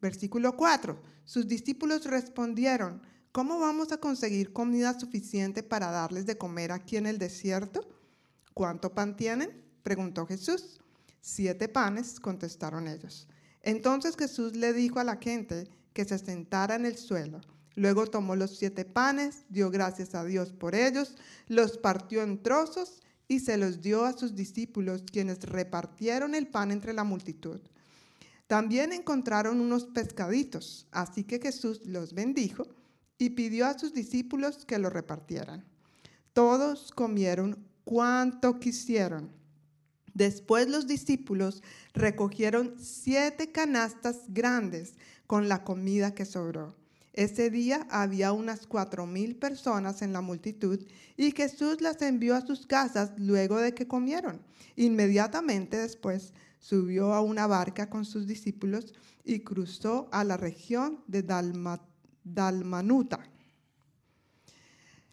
Versículo 4. Sus discípulos respondieron, ¿Cómo vamos a conseguir comida suficiente para darles de comer aquí en el desierto? ¿Cuánto pan tienen? preguntó Jesús. Siete panes, contestaron ellos. Entonces Jesús le dijo a la gente que se sentara en el suelo. Luego tomó los siete panes, dio gracias a Dios por ellos, los partió en trozos y se los dio a sus discípulos, quienes repartieron el pan entre la multitud. También encontraron unos pescaditos, así que Jesús los bendijo y pidió a sus discípulos que lo repartieran. Todos comieron cuanto quisieron. Después los discípulos recogieron siete canastas grandes con la comida que sobró. Ese día había unas cuatro mil personas en la multitud y Jesús las envió a sus casas luego de que comieron. Inmediatamente después subió a una barca con sus discípulos y cruzó a la región de Dalmat Dalmanuta.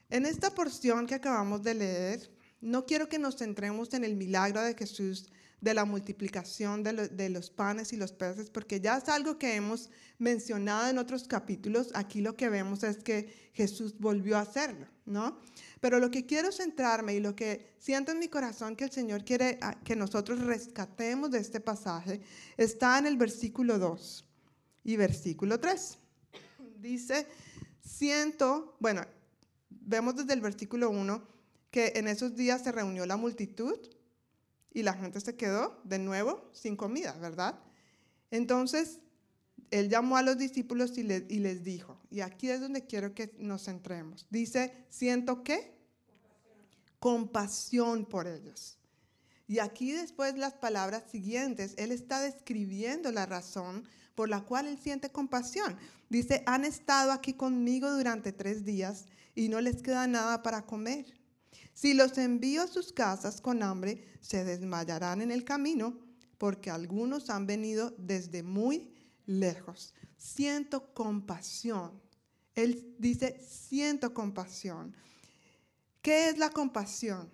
En esta porción que acabamos de leer, no quiero que nos centremos en el milagro de Jesús de la multiplicación de, los panes y los peces, porque ya es algo que hemos mencionado en otros capítulos. Aquí lo que vemos es que Jesús volvió a hacerlo, ¿no? Pero lo que quiero centrarme y lo que siento en mi corazón que el Señor quiere ah, que nosotros rescatemos de este pasaje está en el versículo 2 y versículo 3. Dice, siento, bueno, vemos desde el versículo 1 que en esos días se reunió la multitud y la gente se quedó de nuevo sin comida, ¿verdad? Entonces, él llamó a los discípulos y, les dijo, y aquí es donde quiero que nos centremos. Dice, siento qué? Compasión por ellos. Y aquí después las palabras siguientes, él está describiendo la razón por la cual él siente compasión. Dice, han estado aquí conmigo durante tres días y no les queda nada para comer. Si los envío a sus casas con hambre, se desmayarán en el camino, porque algunos han venido desde muy lejos. Siento compasión. Él dice, siento compasión. ¿Qué es la compasión?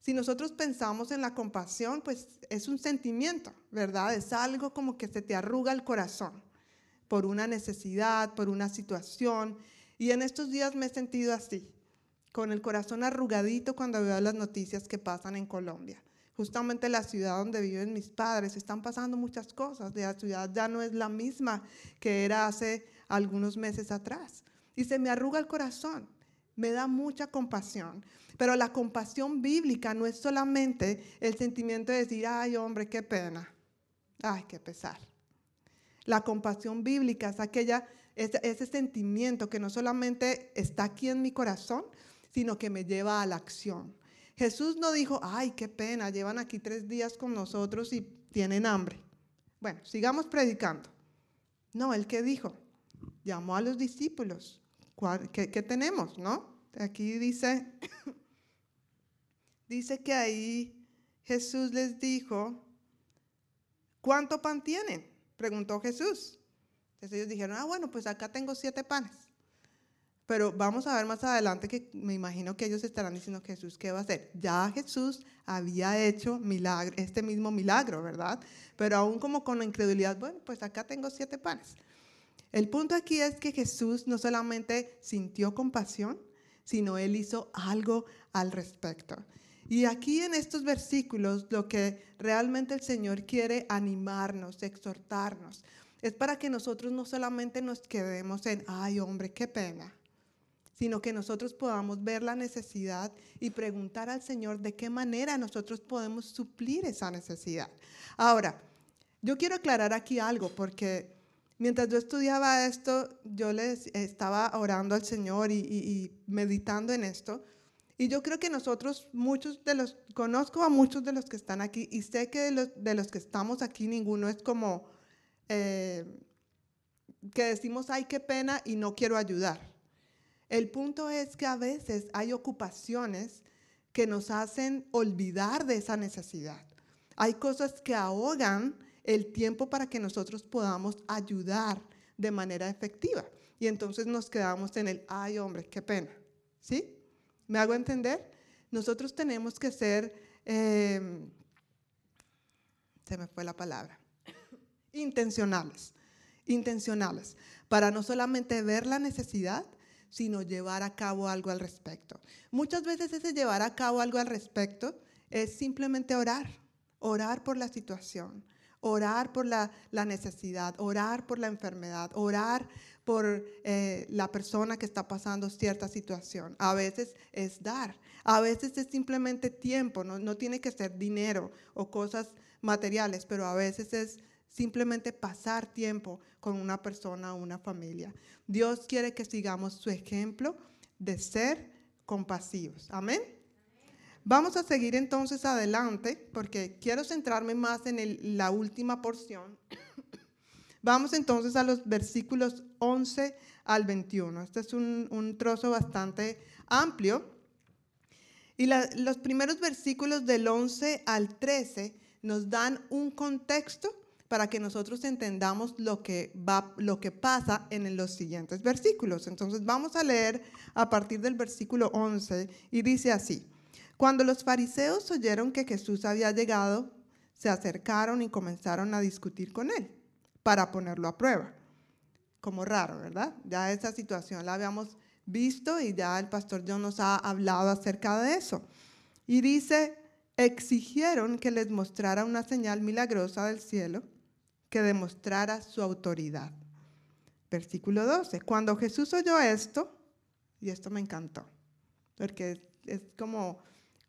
Si nosotros pensamos en la compasión, pues es un sentimiento, ¿verdad? Es algo como que se te arruga el corazón por una necesidad, por una situación. Y en estos días me he sentido así con el corazón arrugadito cuando veo las noticias que pasan en Colombia. Justamente la ciudad donde viven mis padres, están pasando muchas cosas. La ciudad ya no es la misma que era hace algunos meses atrás. Y se me arruga el corazón. Me da mucha compasión. Pero la compasión bíblica no es solamente el sentimiento de decir, ay hombre, qué pena. Ay, qué pesar. La compasión bíblica es aquella, ese, sentimiento que no solamente está aquí en mi corazón, sino que me lleva a la acción. Jesús no dijo, ay, qué pena, llevan aquí tres días con nosotros y tienen hambre. Bueno, sigamos predicando. No, él que dijo, llamó a los discípulos. ¿Qué, tenemos, no? Aquí dice, (coughs) dice que ahí Jesús les dijo, ¿cuánto pan tienen? Preguntó Jesús. Entonces ellos dijeron, ah, bueno, pues acá tengo siete panes. Pero vamos a ver más adelante que me imagino que ellos estarán diciendo, Jesús, ¿qué va a hacer? Ya Jesús había hecho milagro, este mismo milagro, ¿verdad? Pero aún como con la incredulidad, bueno, pues acá tengo siete panes. El punto aquí es que Jesús no solamente sintió compasión, sino él hizo algo al respecto. Y aquí en estos versículos lo que realmente el Señor quiere animarnos, exhortarnos, es para que nosotros no solamente nos quedemos en, ay hombre, qué pena, sino que nosotros podamos ver la necesidad y preguntar al Señor de qué manera nosotros podemos suplir esa necesidad. Ahora, yo quiero aclarar aquí algo porque mientras yo estudiaba esto, yo les estaba orando al Señor y, meditando en esto. Y yo creo que nosotros, muchos de los, conozco a muchos de los que están aquí y sé que de los, que estamos aquí, ninguno es como eh, que decimos, ay, qué pena y no quiero ayudar. El punto es que a veces hay ocupaciones que nos hacen olvidar de esa necesidad. Hay cosas que ahogan el tiempo para que nosotros podamos ayudar de manera efectiva. Y entonces nos quedamos en el, ay hombre, qué pena. ¿Sí? ¿Me hago entender? Nosotros tenemos que ser, em, se me fue la palabra, intencionales, intencionales, para no solamente ver la necesidad, sino llevar a cabo algo al respecto. Muchas veces ese llevar a cabo algo al respecto es simplemente orar, orar por la situación, orar por la, necesidad, orar por la enfermedad, orar por eh, la persona que está pasando cierta situación. A veces es dar, a veces es simplemente tiempo, no, no tiene que ser dinero o cosas materiales, pero a veces es simplemente pasar tiempo con una persona o una familia. Dios quiere que sigamos su ejemplo de ser compasivos. Amén. Vamos a seguir entonces adelante porque quiero centrarme más en la última porción. (coughs) Vamos entonces a los versículos 11 al 21. Este es un, trozo bastante amplio. Y los primeros versículos del 11 al 13 nos dan un contexto para que nosotros entendamos lo que, va, lo que pasa en los siguientes versículos. Entonces vamos a leer a partir del versículo 11 y dice así, cuando los fariseos oyeron que Jesús había llegado, se acercaron y comenzaron a discutir con él para ponerlo a prueba. Como raro, ¿verdad? Ya esa situación la habíamos visto y ya el pastor John nos ha hablado acerca de eso. Y dice, exigieron que les mostrara una señal milagrosa del cielo que demostrara su autoridad. Versículo 12. Cuando Jesús oyó esto, y esto me encantó, porque es, como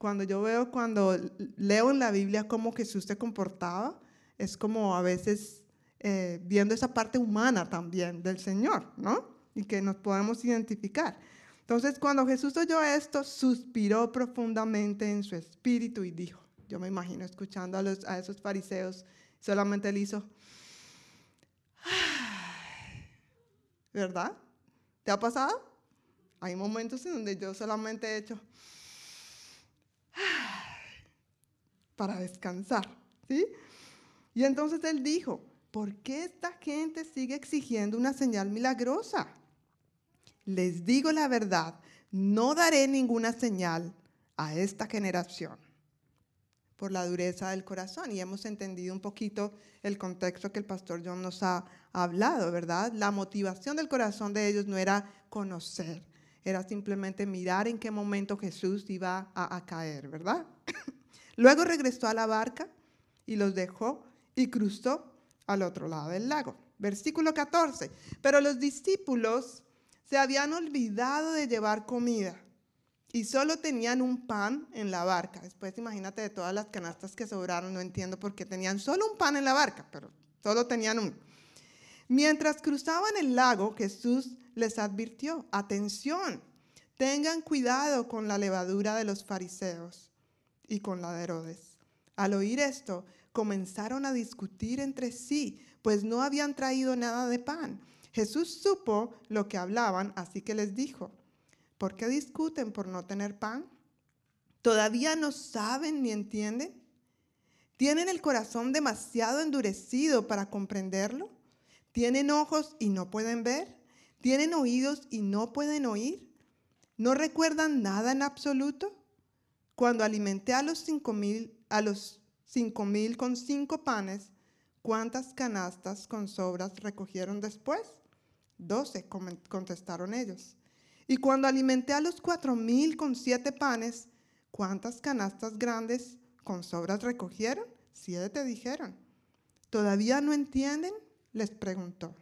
cuando yo veo, cuando leo en la Biblia cómo Jesús se comportaba, es como a veces eh, viendo esa parte humana también del Señor, ¿no? Y que nos podemos identificar. Entonces, cuando Jesús oyó esto, suspiró profundamente en su espíritu y dijo, yo me imagino escuchando a, los, a esos fariseos, solamente él hizo, ¿verdad? ¿Te ha pasado? Hay momentos en donde yo solamente he hecho para descansar, ¿sí? Y entonces él dijo, ¿por qué esta gente sigue exigiendo una señal milagrosa? Les digo la verdad, no daré ninguna señal a esta generación por la dureza del corazón. Y hemos entendido un poquito el contexto que el pastor John nos ha hablado, ¿verdad? La motivación del corazón de ellos no era conocer, era simplemente mirar en qué momento Jesús iba a, caer, ¿verdad? (coughs) Luego regresó a la barca y los dejó y cruzó al otro lado del lago. Versículo 14. Pero los discípulos se habían olvidado de llevar comida y solo tenían un pan en la barca. Después imagínate de todas las canastas que sobraron, no entiendo por qué tenían solo un pan en la barca, pero solo tenían uno. Mientras cruzaban el lago, Jesús les advirtió, atención, tengan cuidado con la levadura de los fariseos y con la de Herodes. Al oír esto, comenzaron a discutir entre sí, pues no habían traído nada de pan. Jesús supo lo que hablaban, así que les dijo, ¿por qué discuten por no tener pan? ¿Todavía no saben ni entienden? ¿Tienen el corazón demasiado endurecido para comprenderlo? ¿Tienen ojos y no pueden ver? ¿Tienen oídos y no pueden oír? ¿No recuerdan nada en absoluto? Cuando alimenté a los cinco mil, a los cinco mil con cinco panes, ¿cuántas canastas con sobras recogieron después? Doce, contestaron ellos. Y cuando alimenté a los cuatro mil con siete panes, ¿cuántas canastas grandes con sobras recogieron? Siete dijeron. ¿Todavía no entienden? Les preguntó.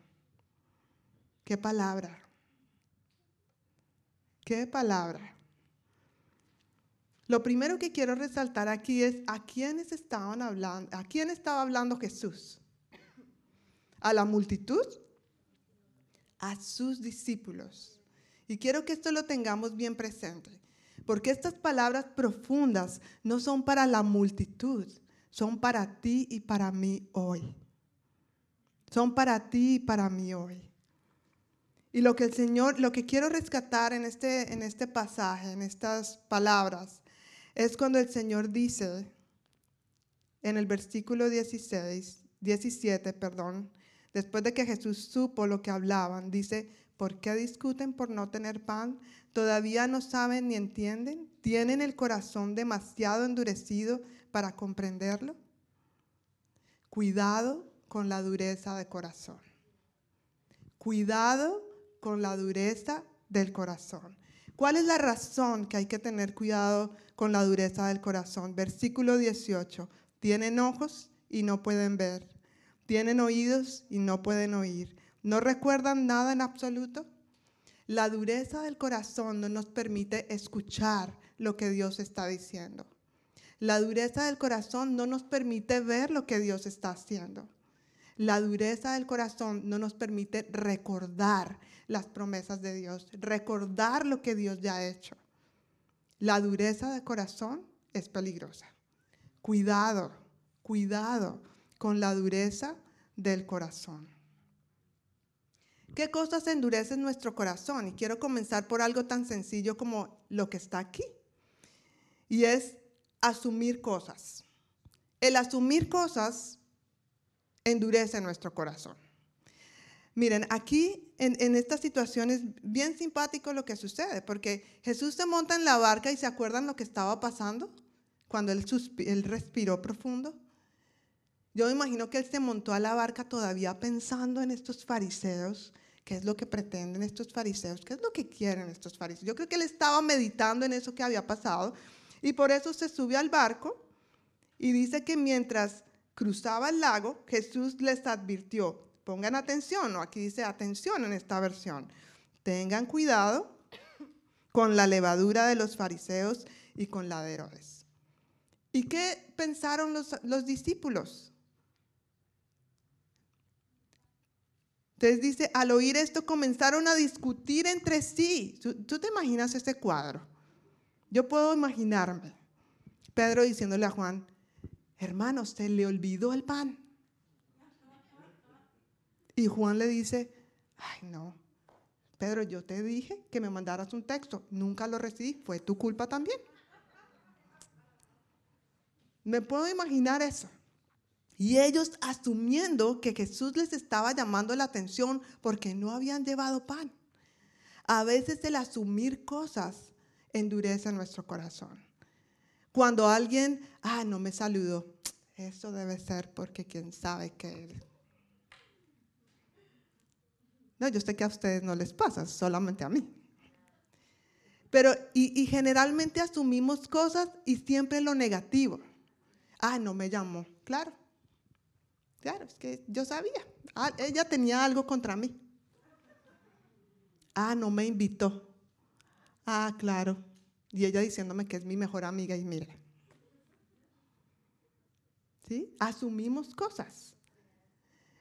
¿Qué palabra? ¿Qué palabra? Lo primero que quiero resaltar aquí es a quiénes estaban hablando, a quién estaba hablando Jesús. ¿A la multitud? A sus discípulos. Y quiero que esto lo tengamos bien presente, porque estas palabras profundas no son para la multitud, son para ti y para mí hoy. Son para ti y para mí hoy. Y lo que el Señor, lo que quiero rescatar en este, en este pasaje, en estas palabras, es cuando el Señor dice en el versículo 16, 17, perdón, después de que Jesús supo lo que hablaban, dice, ¿por qué discuten por no tener pan? ¿Todavía no saben ni entienden? ¿Tienen el corazón demasiado endurecido para comprenderlo? Cuidado con la dureza de corazón. Cuidado con la dureza del corazón. ¿Cuál es la razón que hay que tener cuidado con la dureza del corazón? Versículo 18. Tienen ojos y no pueden ver. Tienen oídos y no pueden oír. ¿No recuerdan nada en absoluto? La dureza del corazón no nos permite escuchar lo que Dios está diciendo. La dureza del corazón no nos permite ver lo que Dios está haciendo. La dureza del corazón no nos permite recordar las promesas de Dios, recordar lo que Dios ya ha hecho. La dureza del corazón es peligrosa. Cuidado, cuidado con la dureza del corazón. ¿Qué cosas endurecen nuestro corazón? Y quiero comenzar por algo tan sencillo como lo que está aquí. Y es asumir cosas. El asumir cosas endurece nuestro corazón. Miren, aquí en, en, esta situación es bien simpático lo que sucede, porque Jesús se monta en la barca y se acuerdan lo que estaba pasando cuando él, él respiró profundo. Yo me imagino que él se montó a la barca todavía pensando en estos fariseos, qué es lo que pretenden estos fariseos, qué es lo que quieren estos fariseos. Yo creo que él estaba meditando en eso que había pasado y por eso se sube al barco y dice que mientras cruzaba el lago, Jesús les advirtió, pongan atención, ¿no? aquí dice atención en esta versión, tengan cuidado con la levadura de los fariseos y con la. ¿Y qué pensaron los, los discípulos? Entonces dice, al oír esto comenzaron a discutir entre sí. ¿Tú, te imaginas ese cuadro? Yo puedo imaginarme. Pedro diciéndole a Juan, hermano, se le olvidó el pan. Y Juan le dice, ay no, Pedro, yo te dije que me mandaras un texto, nunca lo recibí, fue tu culpa también. Me puedo imaginar eso. Y ellos asumiendo que Jesús les estaba llamando la atención porque no habían llevado pan. A veces el asumir cosas endurece nuestro corazón. Cuando alguien, ah, no me saludó, eso debe ser porque quién sabe que... No, yo sé que a ustedes no les pasa, solamente a mí. Pero, y, generalmente asumimos cosas y siempre lo negativo. Ah, no me llamó, claro. Claro, es que yo sabía. Ah, ella tenía algo contra mí. Ah, no me invitó. Ah, claro. Y ella diciéndome que es mi mejor amiga y mire. ¿Sí? Asumimos cosas.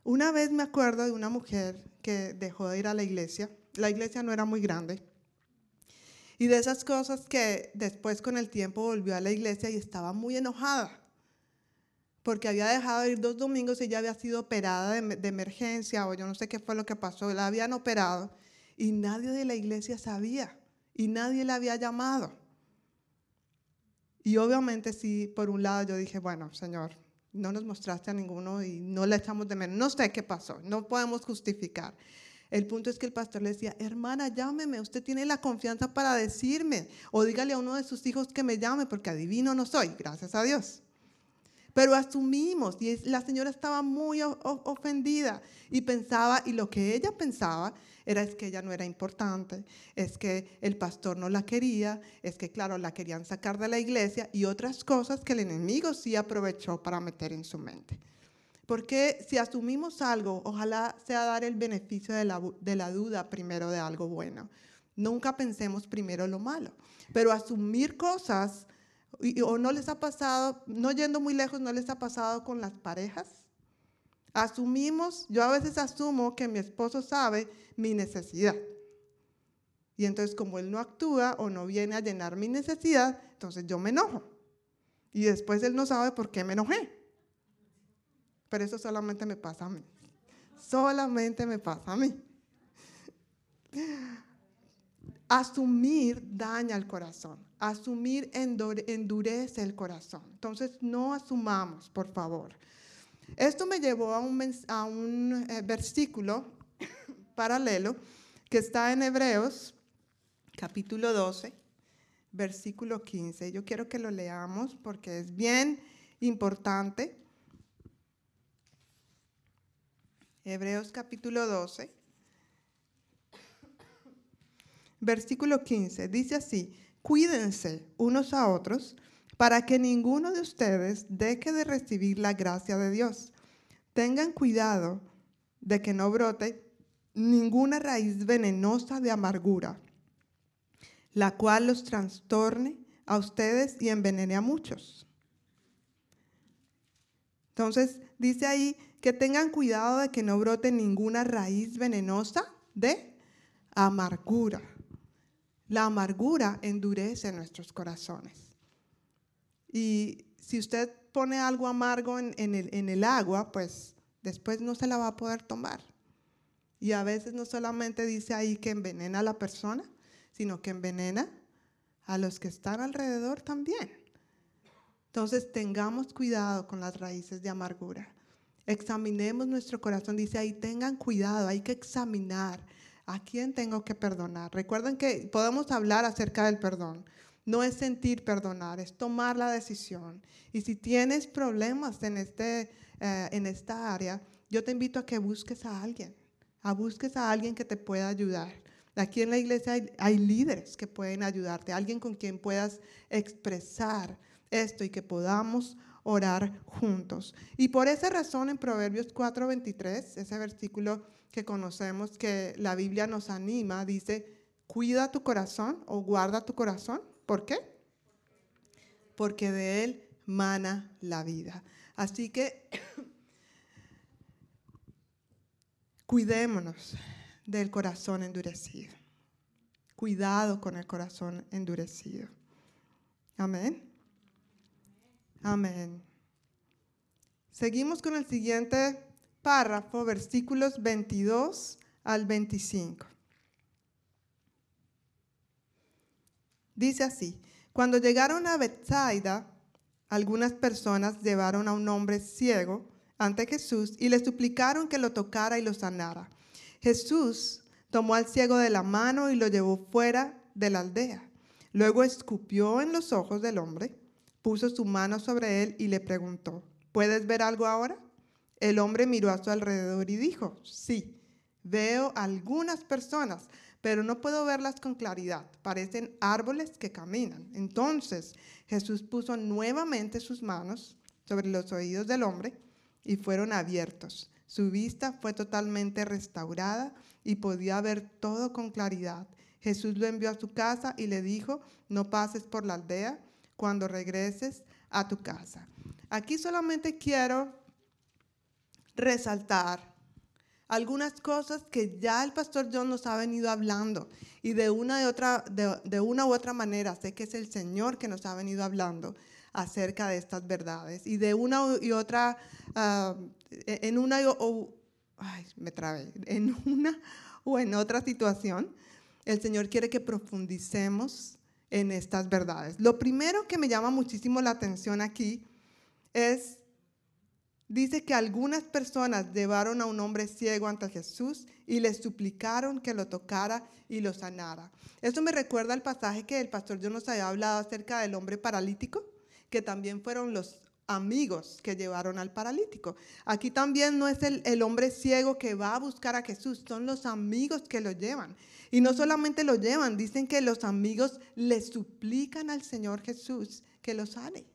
Una vez me acuerdo de una mujer que dejó de ir a la iglesia. La iglesia no era muy grande. Y de esas cosas que después con el tiempo volvió a la iglesia y estaba muy enojada porque había dejado de ir dos domingos y ella había sido operada de, emergencia o yo no sé qué fue lo que pasó, la habían operado y nadie de la iglesia sabía y nadie la había llamado. Y obviamente sí, por un lado yo dije, bueno, Señor, no nos mostraste a ninguno y no le echamos de menos. No sé qué pasó, no podemos justificar. El punto es que el pastor le decía, hermana, llámeme, usted tiene la confianza para decirme. O dígale a uno de sus hijos que me llame, porque adivino no soy, gracias a Dios. Pero asumimos, y la señora estaba muy ofendida y pensaba, y lo que ella pensaba era es que ella no era importante, es que el pastor no la quería, es que claro, la querían sacar de la iglesia y otras cosas que el enemigo sí aprovechó para meter en su mente. Porque si asumimos algo, ojalá sea dar el beneficio de la, de la duda primero de algo bueno. Nunca pensemos primero lo malo, pero asumir cosas o no les ha pasado, no yendo muy lejos, no les ha pasado con las parejas. Asumimos, yo a veces asumo que mi esposo sabe mi necesidad. Y entonces como él no actúa o no viene a llenar mi necesidad, entonces yo me enojo. Y después él no sabe por qué me enojé. Pero eso solamente me pasa a mí. Solamente me pasa a mí. Asumir daña el corazón. Asumir endurece el corazón. Entonces, no asumamos, por favor. Esto me llevó a un, eh, versículo (coughs) paralelo que está en Hebreos, capítulo 12, versículo 15. Yo quiero que lo leamos porque es bien importante. Hebreos capítulo 12, versículo 15, dice así, cuídense unos a otros para que ninguno de ustedes deje de recibir la gracia de Dios. Tengan cuidado de que no brote ninguna raíz venenosa de amargura, la cual los trastorne a ustedes y envenene a muchos. Entonces, dice ahí que tengan cuidado de que no brote ninguna raíz venenosa de amargura. La amargura endurece nuestros corazones. Y si usted pone algo amargo en, el, el agua, pues después no se la va a poder tomar. Y a veces no solamente dice ahí que envenena a la persona, sino que envenena a los que están alrededor también. Entonces tengamos cuidado con las raíces de amargura. Examinemos nuestro corazón. Dice ahí, tengan cuidado, hay que examinar ¿A quién tengo que perdonar? Recuerden que podemos hablar acerca del perdón. no es sentir perdonar, es tomar la decisión. Y si tienes problemas en, este, eh, en esta área, yo te invito a que busques a alguien, a busques a alguien que te pueda ayudar. Aquí en la iglesia hay, hay líderes que pueden ayudarte, alguien con quien puedas expresar esto y que podamos orar juntos. Y por esa razón en Proverbios 4:23, ese versículo que conocemos que la Biblia nos anima, dice, cuida tu corazón o guarda tu corazón. ¿Por qué? Porque de él mana la vida. Así que (coughs) cuidémonos del corazón endurecido. Cuidado con el corazón endurecido. Amén. Amén. Seguimos con el siguiente párrafo, versículos 22 al 25. Dice así, cuando llegaron a Bethsaida, algunas personas llevaron a un hombre ciego ante Jesús y le suplicaron que lo tocara y lo sanara. Jesús tomó al ciego de la mano y lo llevó fuera de la aldea. Luego escupió en los ojos del hombre puso su mano sobre él y le preguntó, ¿puedes ver algo ahora? El hombre miró a su alrededor y dijo, sí, veo algunas personas, pero no puedo verlas con claridad. Parecen árboles que caminan. Entonces Jesús puso nuevamente sus manos sobre los oídos del hombre y fueron abiertos. Su vista fue totalmente restaurada y podía ver todo con claridad. Jesús lo envió a su casa y le dijo, no pases por la aldea cuando regreses a tu casa. Aquí solamente quiero resaltar algunas cosas que ya el pastor John nos ha venido hablando y de una, de otra, de, una u otra manera sé que es el Señor que nos ha venido hablando acerca de estas verdades y de una y otra, ah, en una o, ay, me trabé, en una o en otra situación, el Señor quiere que profundicemos en estas verdades. Lo primero que me llama muchísimo la atención aquí es, dice que algunas personas llevaron a un hombre ciego ante Jesús y le suplicaron que lo tocara y lo sanara. Esto me recuerda al pasaje que el pastor yo nos había hablado acerca del hombre paralítico, que también fueron los amigos que llevaron al paralítico. Aquí también no es el, el, hombre ciego que va a buscar a Jesús, son los amigos que lo llevan. Y no solamente lo llevan, dicen que los amigos le suplican al Señor Jesús que lo sane.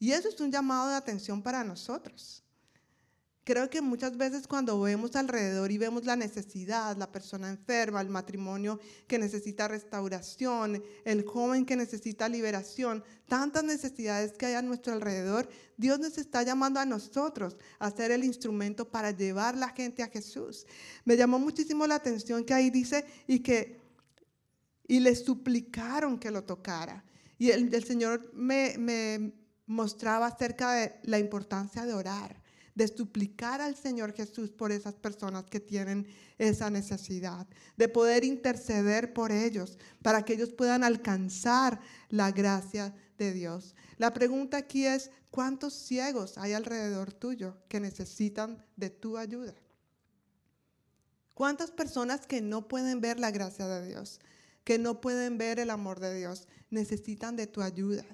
Y eso es un llamado de atención para nosotros. Creo que muchas veces cuando vemos alrededor y vemos la necesidad, la persona enferma, el matrimonio que necesita restauración, el joven que necesita liberación, tantas necesidades que hay a nuestro alrededor, Dios nos está llamando a nosotros a ser el instrumento para llevar la gente a Jesús. Me llamó muchísimo la atención que ahí dice y que y le suplicaron que lo tocara. Y el, el Señor me, me mostraba acerca de la importancia de orar de suplicar al Señor Jesús por esas personas que tienen esa necesidad, de poder interceder por ellos para que ellos puedan alcanzar la gracia de Dios. La pregunta aquí es, ¿cuántos ciegos hay alrededor tuyo que necesitan de tu ayuda? ¿Cuántas personas que no pueden ver la gracia de Dios, que no pueden ver el amor de Dios, necesitan de tu ayuda?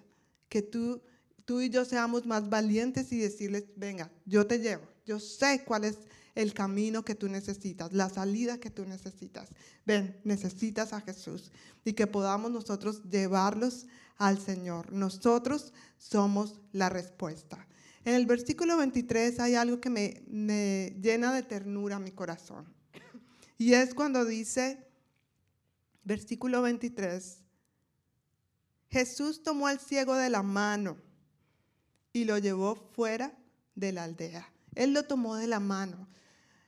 Que tú tú y yo seamos más valientes y decirles, venga, yo te llevo, yo sé cuál es el camino que tú necesitas, la salida que tú necesitas. Ven, necesitas a Jesús y que podamos nosotros llevarlos al Señor. Nosotros somos la respuesta. En el versículo 23 hay algo que me, me llena de ternura mi corazón. Y es cuando dice, versículo 23, Jesús tomó al ciego de la mano y lo llevó fuera de la aldea. Él lo tomó de la mano.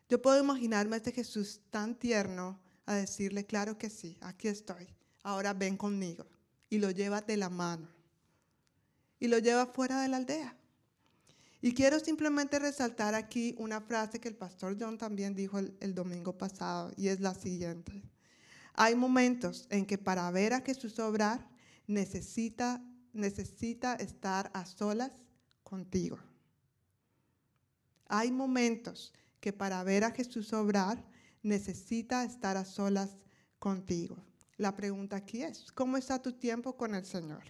Yo puedo imaginarme a este Jesús tan tierno a decirle, claro que sí, aquí estoy, ahora ven conmigo. Y lo lleva de la mano. Y lo lleva fuera de la aldea. Y quiero simplemente resaltar aquí una frase que el pastor John también dijo el, domingo pasado, y es la siguiente. Hay momentos en que para ver a Jesús obrar necesita, necesita estar a solas contigo. Hay momentos que para ver a Jesús obrar necesita estar a solas contigo. La pregunta aquí es, ¿cómo está tu tiempo con el Señor?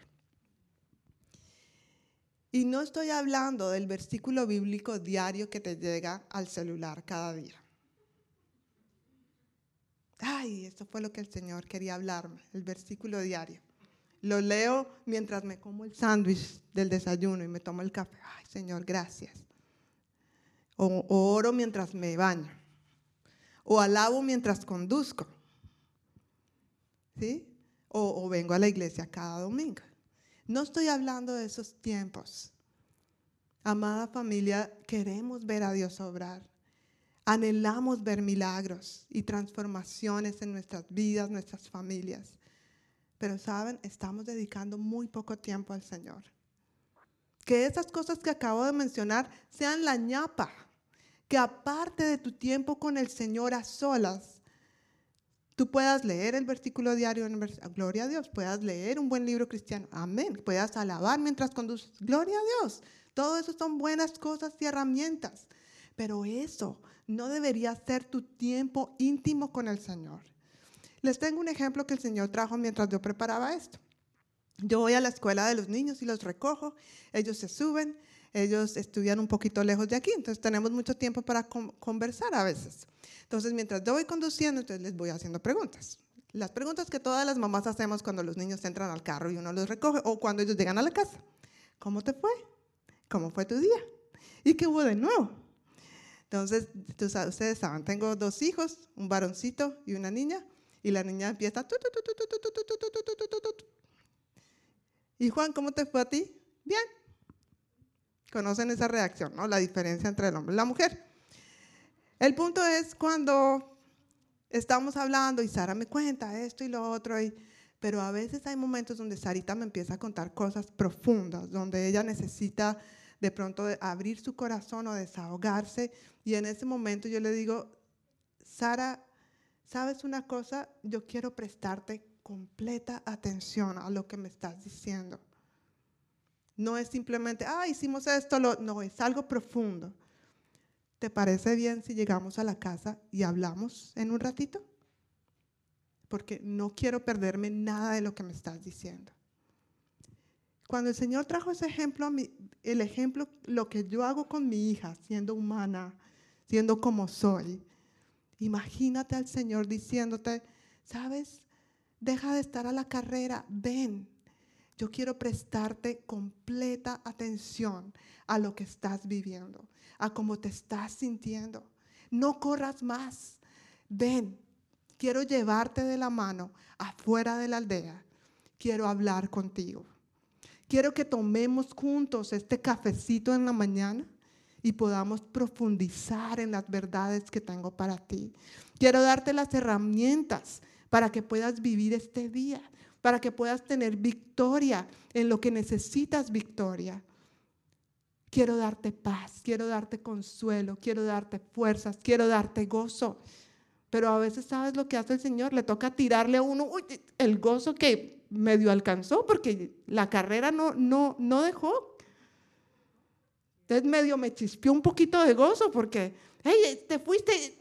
Y no estoy hablando del versículo bíblico diario que te llega al celular cada día. Ay, eso fue lo que el Señor quería hablarme, el versículo diario. Lo leo mientras me como el sándwich del desayuno y me tomo el café. Ay, Señor, gracias. O, o oro mientras me baño. O alabo mientras conduzco. ¿Sí? O, o vengo a la iglesia cada domingo. No estoy hablando de esos tiempos. Amada familia, queremos ver a Dios obrar. Anhelamos ver milagros y transformaciones en nuestras vidas, nuestras familias. Pero saben, estamos dedicando muy poco tiempo al Señor. Que esas cosas que acabo de mencionar sean la ñapa. Que aparte de tu tiempo con el Señor a solas, tú puedas leer el versículo diario, en vers gloria a Dios, puedas leer un buen libro cristiano, amén, puedas alabar mientras conduces, gloria a Dios. Todo eso son buenas cosas y herramientas, pero eso no debería ser tu tiempo íntimo con el Señor. Les tengo un ejemplo que el Señor trajo mientras yo preparaba esto. Yo voy a la escuela de los niños y los recojo, ellos se suben, ellos estudian un poquito lejos de aquí, entonces tenemos mucho tiempo para conversar a veces. Entonces, mientras yo voy conduciendo, entonces les voy haciendo preguntas. Las preguntas que todas las mamás hacemos cuando los niños entran al carro y uno los recoge o cuando ellos llegan a la casa. ¿Cómo te fue? ¿Cómo fue tu día? ¿Y qué hubo de nuevo? Entonces, ustedes saben, tengo dos hijos, un varoncito y una niña, y la niña empieza... Y Juan, ¿cómo te fue a ti? Bien. Conocen esa reacción, ¿no? La diferencia entre el hombre y la mujer. El punto es cuando estamos hablando y Sara me cuenta esto y lo otro, y, pero a veces hay momentos donde Sarita me empieza a contar cosas profundas, donde ella necesita de pronto abrir su corazón o desahogarse, y en ese momento yo le digo, Sara, ¿sabes una cosa? Yo quiero prestarte completa atención a lo que me estás diciendo. No es simplemente, ah, hicimos esto, lo, no, es algo profundo. ¿Te parece bien si llegamos a la casa y hablamos en un ratito? Porque no quiero perderme nada de lo que me estás diciendo. Cuando el Señor trajo ese ejemplo, el ejemplo, lo que yo hago con mi hija, siendo humana, siendo como soy, imagínate al Señor diciéndote, ¿sabes? Deja de estar a la carrera, ven. Yo quiero prestarte completa atención a lo que estás viviendo a cómo te estás sintiendo. No corras más. Ven, quiero llevarte de la mano afuera de la aldea. Quiero hablar contigo. Quiero que tomemos juntos este cafecito en la mañana y podamos profundizar en las verdades que tengo para ti. Quiero darte las herramientas para que puedas vivir este día, para que puedas tener victoria en lo que necesitas victoria. Quiero darte paz, quiero darte consuelo, quiero darte fuerzas, quiero darte gozo. Pero a veces, ¿sabes lo que hace el Señor? Le toca tirarle a uno el gozo que medio alcanzó porque la carrera no, no, no dejó. Entonces medio me chispeó un poquito de gozo porque, hey, te fuiste.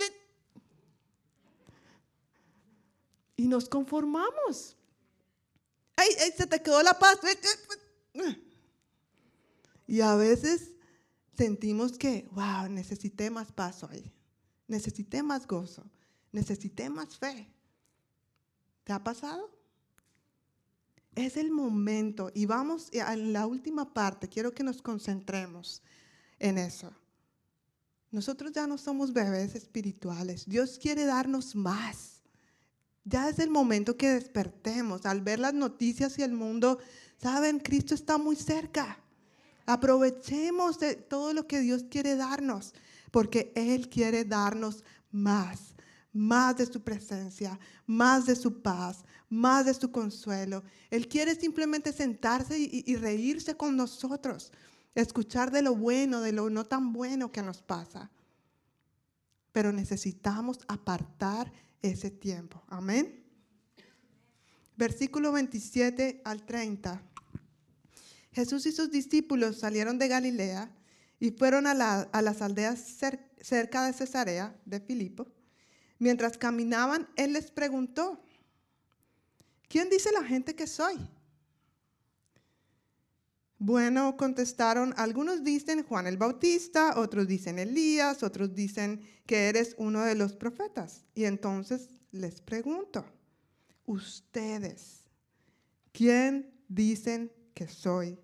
Y nos conformamos. Ay, se te quedó la paz. Y a veces sentimos que, wow, necesité más paso ahí, necesité más gozo, necesité más fe. ¿Te ha pasado? Es el momento y vamos en la última parte, quiero que nos concentremos en eso. Nosotros ya no somos bebés espirituales, Dios quiere darnos más. Ya es el momento que despertemos. Al ver las noticias y el mundo, saben, Cristo está muy cerca. Aprovechemos de todo lo que Dios quiere darnos, porque Él quiere darnos más, más de su presencia, más de su paz, más de su consuelo. Él quiere simplemente sentarse y, reírse con nosotros, escuchar de lo bueno, de lo no tan bueno que nos pasa. Pero necesitamos apartar ese tiempo. Amén. Versículo 27 al 30. Jesús y sus discípulos salieron de Galilea y fueron a, las aldeas cerca de Cesarea de Filipo. Mientras caminaban, Él les preguntó, ¿quién dice la gente que soy? Bueno, contestaron, algunos dicen Juan el Bautista, otros dicen Elías, otros dicen que eres uno de los profetas. Y entonces les pregunto, ustedes, ¿quién dicen que soy?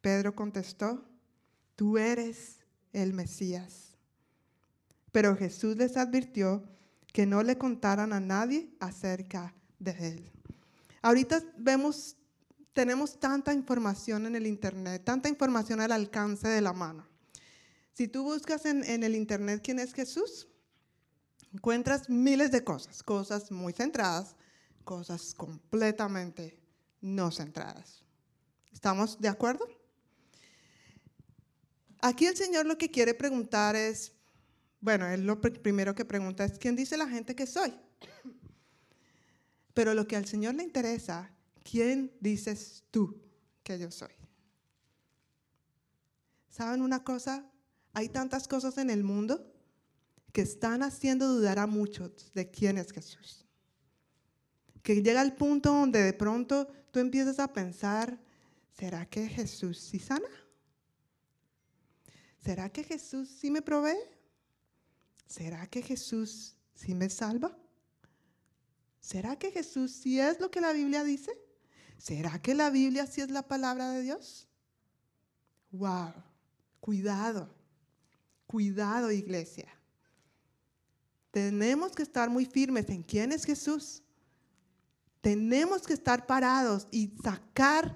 Pedro contestó, tú eres el Mesías. Pero Jesús les advirtió que no le contaran a nadie acerca de él. Ahorita vemos tenemos tanta información en el Internet, tanta información al alcance de la mano. Si tú buscas en, el Internet quién es Jesús, encuentras miles de cosas, cosas muy centradas, cosas completamente no centradas. ¿Estamos de acuerdo? Aquí el Señor lo que quiere preguntar es, bueno, Él lo primero que pregunta es, ¿quién dice la gente que soy? Pero lo que al Señor le interesa ¿quién dices tú que yo soy? ¿Saben una cosa? Hay tantas cosas en el mundo que están haciendo dudar a muchos de quién es Jesús. Que llega el punto donde de pronto tú empiezas a pensar, ¿será que Jesús sí sana? ¿Será que Jesús sí me provee? ¿Será que Jesús sí me salva? ¿Será que Jesús sí es lo que la Biblia dice? ¿Será que la Biblia sí es la palabra de Dios? Wow, cuidado, cuidado iglesia. Tenemos que estar muy firmes en quién es Jesús. Tenemos que estar parados y sacar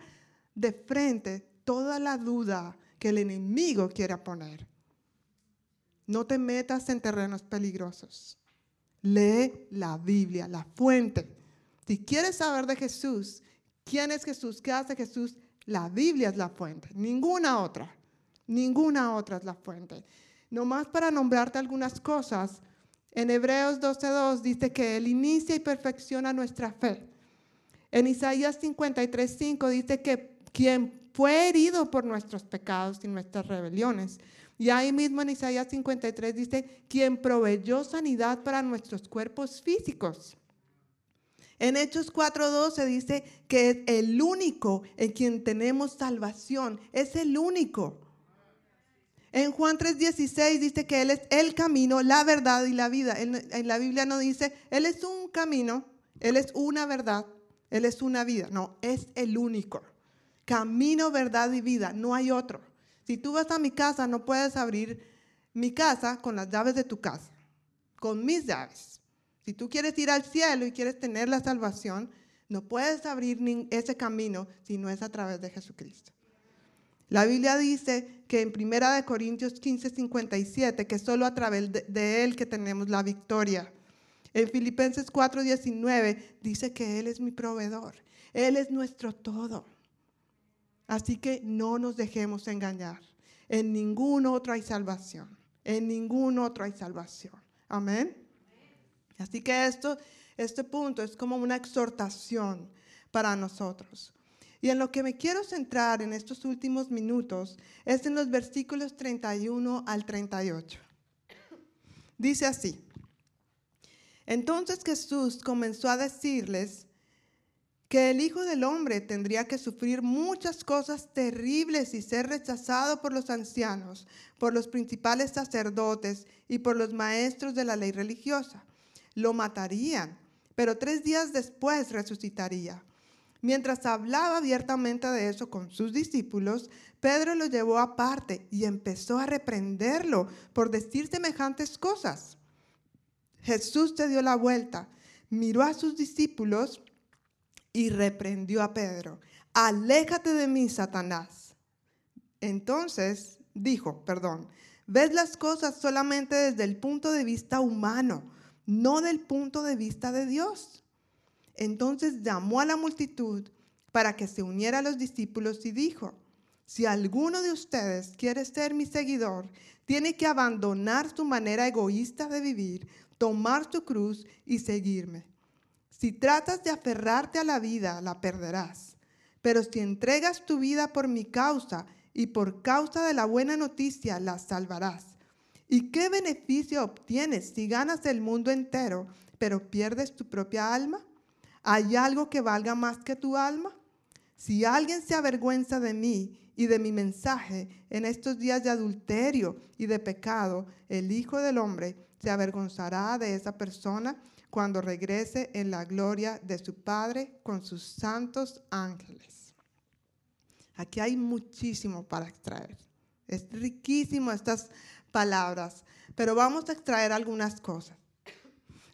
de frente toda la duda que el enemigo quiera poner. No te metas en terrenos peligrosos. Lee la Biblia, la fuente. Si quieres saber de Jesús, ¿Quién es Jesús? ¿Qué hace Jesús? La Biblia es la fuente, ninguna otra, ninguna otra es la fuente. Nomás para nombrarte algunas cosas, en Hebreos 12.2 dice que Él inicia y perfecciona nuestra fe. En Isaías 53.5 dice que quien fue herido por nuestros pecados y nuestras rebeliones. Y ahí mismo en Isaías 53 dice, quien proveyó sanidad para nuestros cuerpos físicos. En Hechos 4.12 dice que es el único en quien tenemos salvación. Es el único. En Juan 3.16 dice que Él es el camino, la verdad y la vida. En, la Biblia no dice, Él es un camino, Él es una verdad, Él es una vida. No, es el único. Camino, verdad y vida. No hay otro. Si tú vas a mi casa, no puedes abrir mi casa con las llaves de tu casa, con mis llaves. Si tú quieres ir al cielo y quieres tener la salvación, no puedes abrir ese camino si no es a través de Jesucristo. La Biblia dice que en 1 Corintios 15, 57, que solo a través de, Él que tenemos la victoria. En Filipenses 4, 19 dice que Él es mi proveedor. Él es nuestro todo. Así que no nos dejemos engañar. En ningún otro hay salvación. En ningún otro hay salvación. Amén. Así que esto, este punto es como una exhortación para nosotros. Y en lo que me quiero centrar en estos últimos minutos es en los versículos 31 al 38. Dice así, entonces Jesús comenzó a decirles que el Hijo del Hombre tendría que sufrir muchas cosas terribles y ser rechazado por los ancianos, por los principales sacerdotes y por los maestros de la ley religiosa lo matarían, pero tres días después resucitaría. Mientras hablaba abiertamente de eso con sus discípulos, Pedro lo llevó aparte y empezó a reprenderlo por decir semejantes cosas. Jesús se dio la vuelta, miró a sus discípulos y reprendió a Pedro. Aléjate de mí, Satanás. Entonces dijo, perdón, ves las cosas solamente desde el punto de vista humano no del punto de vista de Dios. Entonces llamó a la multitud para que se uniera a los discípulos y dijo, si alguno de ustedes quiere ser mi seguidor, tiene que abandonar su manera egoísta de vivir, tomar su cruz y seguirme. Si tratas de aferrarte a la vida, la perderás. Pero si entregas tu vida por mi causa y por causa de la buena noticia, la salvarás. ¿Y qué beneficio obtienes si ganas el mundo entero, pero pierdes tu propia alma? ¿Hay algo que valga más que tu alma? Si alguien se avergüenza de mí y de mi mensaje en estos días de adulterio y de pecado, el Hijo del Hombre se avergonzará de esa persona cuando regrese en la gloria de su Padre con sus santos ángeles. Aquí hay muchísimo para extraer. Es riquísimo estas palabras, pero vamos a extraer algunas cosas.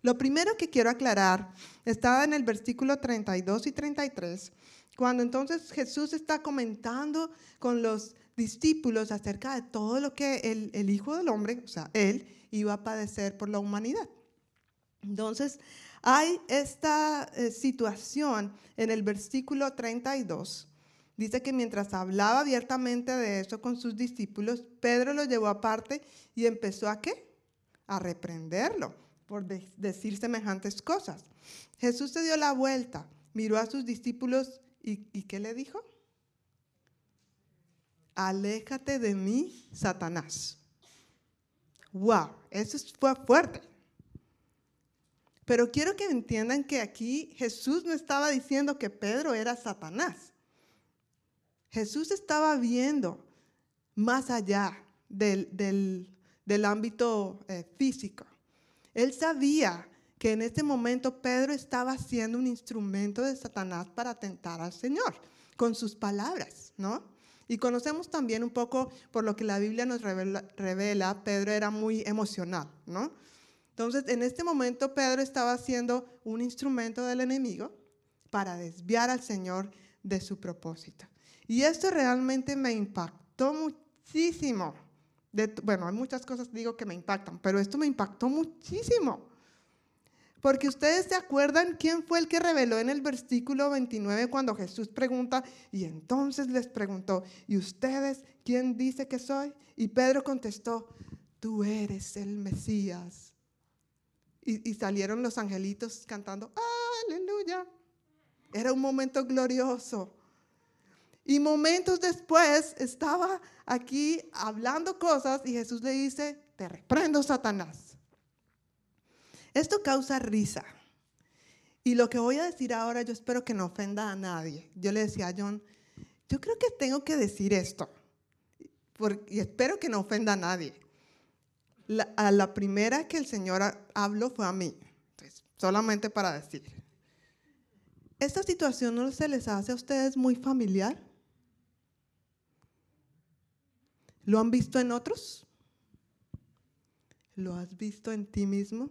Lo primero que quiero aclarar estaba en el versículo 32 y 33, cuando entonces Jesús está comentando con los discípulos acerca de todo lo que el, Hijo del Hombre, o sea, Él, iba a padecer por la humanidad. Entonces, hay esta eh, situación en el versículo 32. Dice que mientras hablaba abiertamente de eso con sus discípulos, Pedro lo llevó aparte y empezó a qué? A reprenderlo por decir semejantes cosas. Jesús se dio la vuelta, miró a sus discípulos y, y ¿qué le dijo? Aléjate de mí, Satanás. Wow, eso fue fuerte. Pero quiero que entiendan que aquí Jesús no estaba diciendo que Pedro era Satanás. Jesús estaba viendo más allá del, del, ámbito eh, físico. Él sabía que en este momento Pedro estaba siendo un instrumento de Satanás para tentar al Señor con sus palabras, ¿no? Y conocemos también un poco por lo que la Biblia nos revela, revela Pedro era muy emocional, ¿no? Entonces, en este momento Pedro estaba siendo un instrumento del enemigo para desviar al Señor de su propósito. Y esto realmente me impactó muchísimo. bueno, hay muchas cosas digo que me impactan, pero esto me impactó muchísimo. Porque ustedes se acuerdan quién fue el que reveló en el versículo 29 cuando Jesús pregunta, y entonces les preguntó, ¿y ustedes quién dice que soy? Y Pedro contestó, tú eres el Mesías, y, salieron los angelitos cantando, aleluya. Era un momento glorioso. Y momentos después estaba aquí hablando cosas y Jesús le dice, te reprendo, Satanás. Esto causa risa. Y lo que voy a decir ahora, yo espero que no ofenda a nadie. Yo le decía a John, yo creo que tengo que decir esto. y espero que no ofenda a nadie a la primera que el Señor habló fue a mí. solamente para decir. ¿Esta situación no se les hace a ustedes muy familiar? ¿Lo han visto en otros? ¿Lo has visto en ti mismo?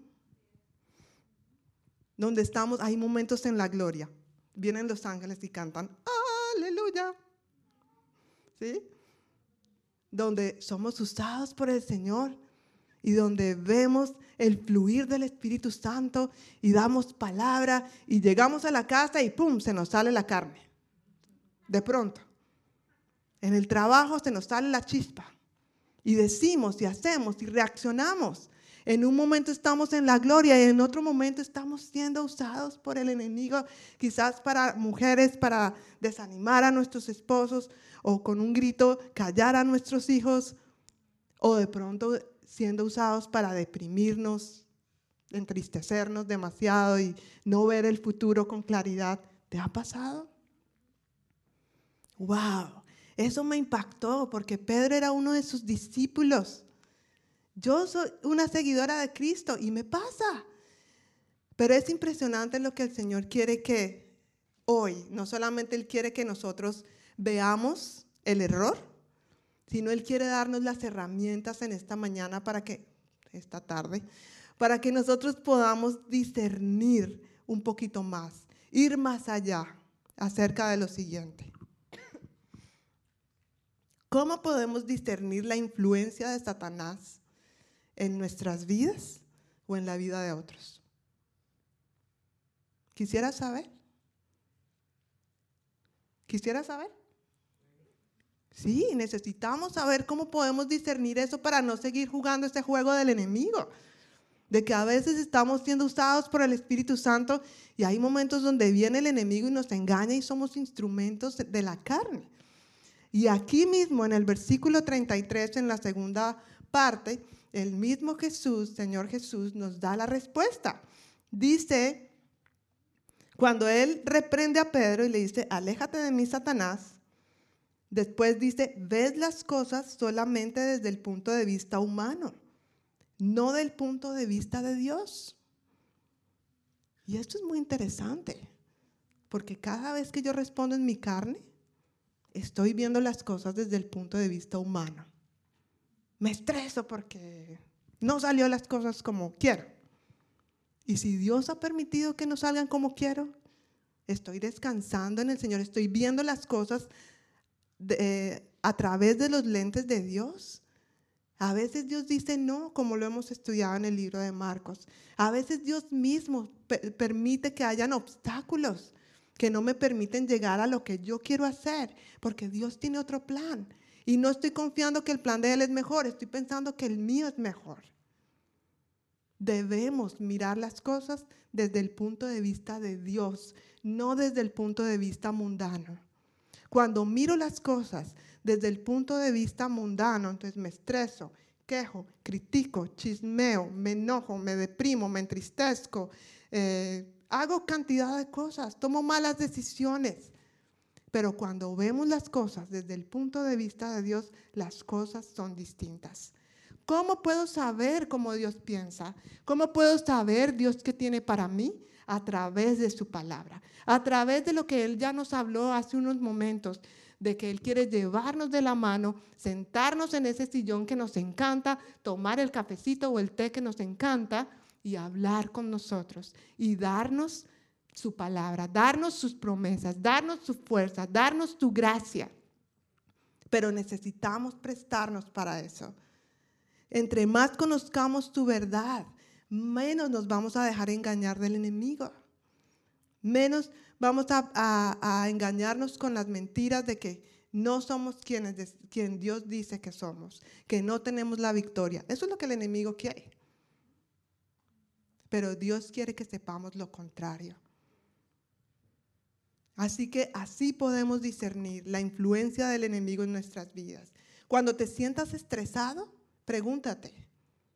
Donde estamos, hay momentos en la gloria. Vienen los ángeles y cantan, aleluya. ¿Sí? Donde somos usados por el Señor y donde vemos el fluir del Espíritu Santo y damos palabra y llegamos a la casa y ¡pum! se nos sale la carne. De pronto. En el trabajo se nos sale la chispa y decimos y hacemos y reaccionamos. En un momento estamos en la gloria y en otro momento estamos siendo usados por el enemigo, quizás para mujeres, para desanimar a nuestros esposos o con un grito callar a nuestros hijos o de pronto siendo usados para deprimirnos, entristecernos demasiado y no ver el futuro con claridad. ¿Te ha pasado? ¡Wow! Eso me impactó porque Pedro era uno de sus discípulos. Yo soy una seguidora de Cristo y me pasa. Pero es impresionante lo que el Señor quiere que hoy, no solamente Él quiere que nosotros veamos el error, sino Él quiere darnos las herramientas en esta mañana para que, esta tarde, para que nosotros podamos discernir un poquito más, ir más allá acerca de lo siguiente. ¿Cómo podemos discernir la influencia de Satanás en nuestras vidas o en la vida de otros? Quisiera saber. Quisiera saber. Sí, necesitamos saber cómo podemos discernir eso para no seguir jugando este juego del enemigo. De que a veces estamos siendo usados por el Espíritu Santo y hay momentos donde viene el enemigo y nos engaña y somos instrumentos de la carne. Y aquí mismo en el versículo 33, en la segunda parte, el mismo Jesús, Señor Jesús, nos da la respuesta. Dice Cuando él reprende a Pedro y le dice, aléjate de mí, Satanás, después dice, ves las cosas solamente desde el punto de vista humano, no del punto de vista de Dios. Y esto es muy interesante, porque cada vez que yo respondo en mi carne, estoy viendo las cosas desde el punto de vista humano. Me estreso porque no salió las cosas como quiero. Y si Dios ha permitido que no salgan como quiero, estoy descansando en el Señor, estoy viendo las cosas a través de los lentes de Dios. A veces Dios dice no, como lo hemos estudiado en el libro de Marcos. A veces Dios mismo permite que hayan obstáculos que no me permiten llegar a lo que yo quiero hacer, porque Dios tiene otro plan. Y no estoy confiando que el plan de Él es mejor, estoy pensando que el mío es mejor. Debemos mirar las cosas desde el punto de vista de Dios, no desde el punto de vista mundano. Cuando miro las cosas desde el punto de vista mundano, entonces me estreso, quejo, critico, chismeo, me enojo, me deprimo, me entristezco, eh, hago cantidad de cosas, tomo malas decisiones. Pero cuando vemos las cosas desde el punto de vista de Dios, las cosas son distintas. ¿Cómo puedo saber cómo Dios piensa? ¿Cómo puedo saber Dios qué tiene para mí? A través de su palabra, a través de lo que Él ya nos habló hace unos momentos, de que Él quiere llevarnos de la mano, sentarnos en ese sillón que nos encanta, tomar el cafecito o el té que nos encanta y hablar con nosotros y darnos su palabra, darnos sus promesas, darnos su fuerza, darnos tu gracia. Pero necesitamos prestarnos para eso. Entre más conozcamos tu verdad, menos nos vamos a dejar engañar del enemigo. Menos vamos a, engañarnos con las mentiras de que no somos quienes, quien Dios dice que somos, que no tenemos la victoria. Eso es lo que el enemigo quiere. Pero Dios quiere que sepamos lo contrario. Así que así podemos discernir la influencia del enemigo en nuestras vidas. Cuando te sientas estresado, pregúntate,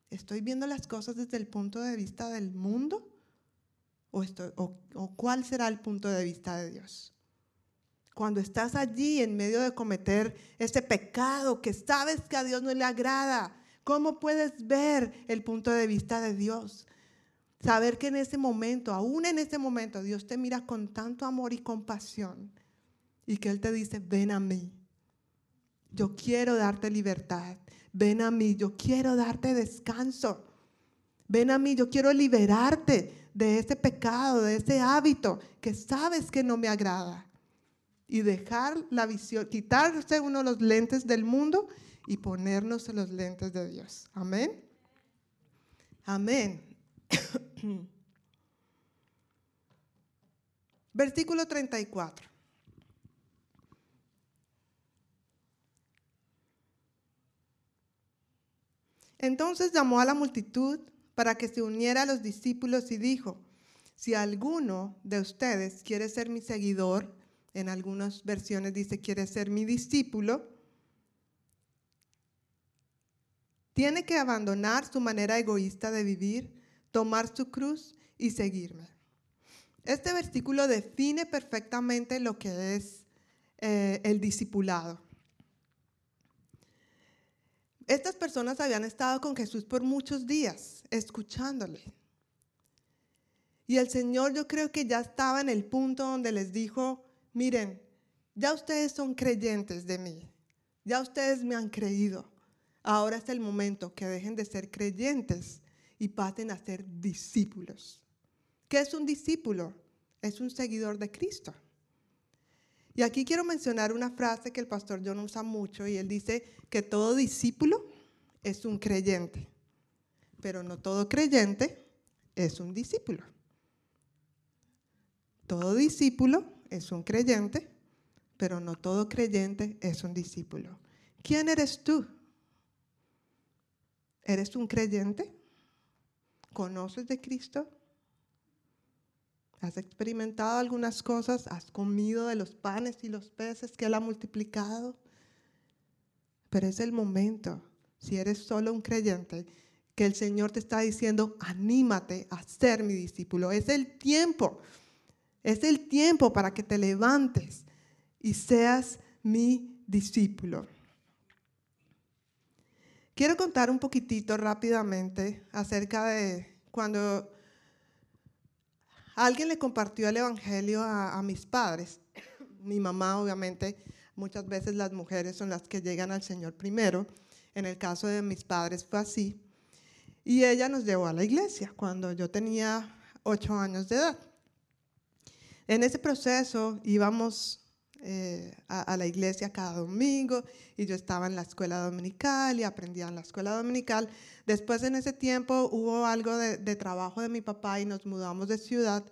¿estoy viendo las cosas desde el punto de vista del mundo? ¿O, o, cuál será el punto de vista de Dios? Cuando estás allí en medio de cometer ese pecado que sabes que a Dios no le agrada, ¿cómo puedes ver el punto de vista de Dios? Saber que en ese momento, aún en ese momento, Dios te mira con tanto amor y compasión y que Él te dice, ven a mí. Yo quiero darte libertad. Ven a mí, yo quiero darte descanso. Ven a mí, yo quiero liberarte de ese pecado, de ese hábito que sabes que no me agrada. Y dejar la visión, quitarse uno los lentes del mundo y ponernos los lentes de Dios. Amén. Amén. (coughs) Versículo 34. Entonces llamó a la multitud para que se uniera a los discípulos y dijo, si alguno de ustedes quiere ser mi seguidor, en algunas versiones dice quiere ser mi discípulo, tiene que abandonar su manera egoísta de vivir, tomar su cruz y seguirme. Este versículo define perfectamente lo que es eh, el discipulado. Estas personas habían estado con Jesús por muchos días, escuchándole. Y el Señor yo creo que ya estaba en el punto donde les dijo, miren, ya ustedes son creyentes de mí, ya ustedes me han creído. Ahora es el momento que dejen de ser creyentes y pasen a ser discípulos. ¿Qué es un discípulo? Es un seguidor de Cristo. Y aquí quiero mencionar una frase que el pastor John usa mucho y él dice que todo discípulo es un creyente, pero no todo creyente es un discípulo. Todo discípulo es un creyente, pero no todo creyente es un discípulo. ¿Quién eres tú? ¿Eres un creyente? ¿Conoces de Cristo? ¿Has experimentado algunas cosas? ¿Has comido de los panes y los peces que Él ha multiplicado? Pero es el momento, si eres solo un creyente, que el Señor te está diciendo, anímate a ser mi discípulo. Es el tiempo. Es el tiempo para que te levantes y seas mi discípulo. Quiero contar un poquitito rápidamente acerca de cuando alguien le compartió el Evangelio a, mis padres. Mi mamá, obviamente, muchas veces las mujeres son las que llegan al Señor primero. En el caso de mis padres fue así. Y ella nos llevó a la iglesia cuando yo tenía ocho años de edad. En ese proceso íbamos eh, a, la iglesia cada domingo y yo estaba en la escuela dominical y aprendía en la escuela dominical. Después en ese tiempo hubo algo de, trabajo de mi papá y nos mudamos de ciudad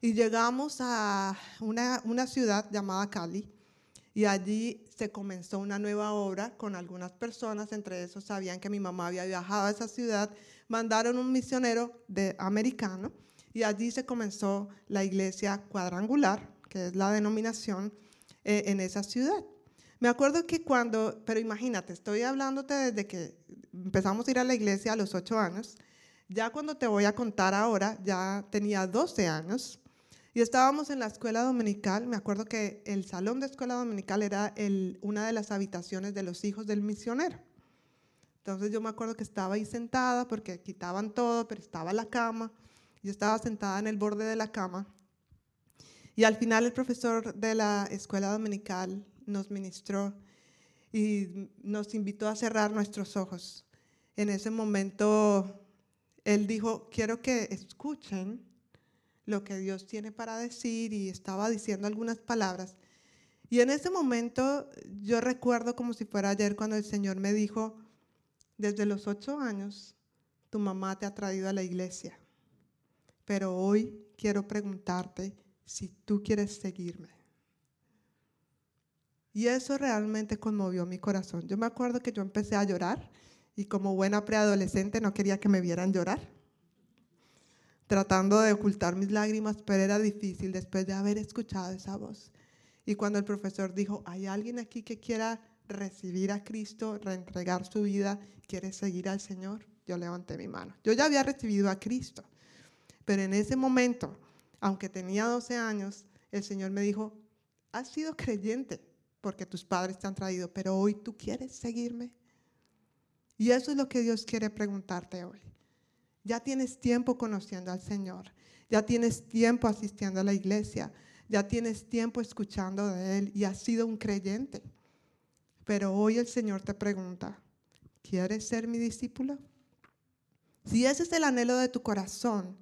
y llegamos a una, una ciudad llamada Cali y allí se comenzó una nueva obra con algunas personas, entre esos sabían que mi mamá había viajado a esa ciudad, mandaron un misionero de, americano y allí se comenzó la iglesia cuadrangular, que es la denominación eh, en esa ciudad. Me acuerdo que cuando, pero imagínate, estoy hablándote desde que empezamos a ir a la iglesia a los ocho años, ya cuando te voy a contar ahora, ya tenía 12 años y estábamos en la escuela dominical, me acuerdo que el salón de escuela dominical era el, una de las habitaciones de los hijos del misionero. Entonces yo me acuerdo que estaba ahí sentada porque quitaban todo, pero estaba la cama. Yo estaba sentada en el borde de la cama. Y al final el profesor de la escuela dominical nos ministró y nos invitó a cerrar nuestros ojos. En ese momento él dijo, quiero que escuchen lo que Dios tiene para decir y estaba diciendo algunas palabras. Y en ese momento yo recuerdo como si fuera ayer cuando el Señor me dijo, desde los ocho años tu mamá te ha traído a la iglesia, pero hoy quiero preguntarte si tú quieres seguirme. Y eso realmente conmovió mi corazón. Yo me acuerdo que yo empecé a llorar y como buena preadolescente no quería que me vieran llorar tratando de ocultar mis lágrimas, pero era difícil después de haber escuchado esa voz. Y cuando el profesor dijo, hay alguien aquí que quiera recibir a Cristo, reentregar su vida, quiere seguir al Señor, yo levanté mi mano. Yo ya había recibido a Cristo, pero en ese momento, aunque tenía 12 años, el Señor me dijo, has sido creyente porque tus padres te han traído, pero hoy tú quieres seguirme. Y eso es lo que Dios quiere preguntarte hoy. Ya tienes tiempo conociendo al Señor. Ya tienes tiempo asistiendo a la iglesia. Ya tienes tiempo escuchando de Él y has sido un creyente. Pero hoy el Señor te pregunta, ¿quieres ser mi discípulo? Si ese es el anhelo de tu corazón,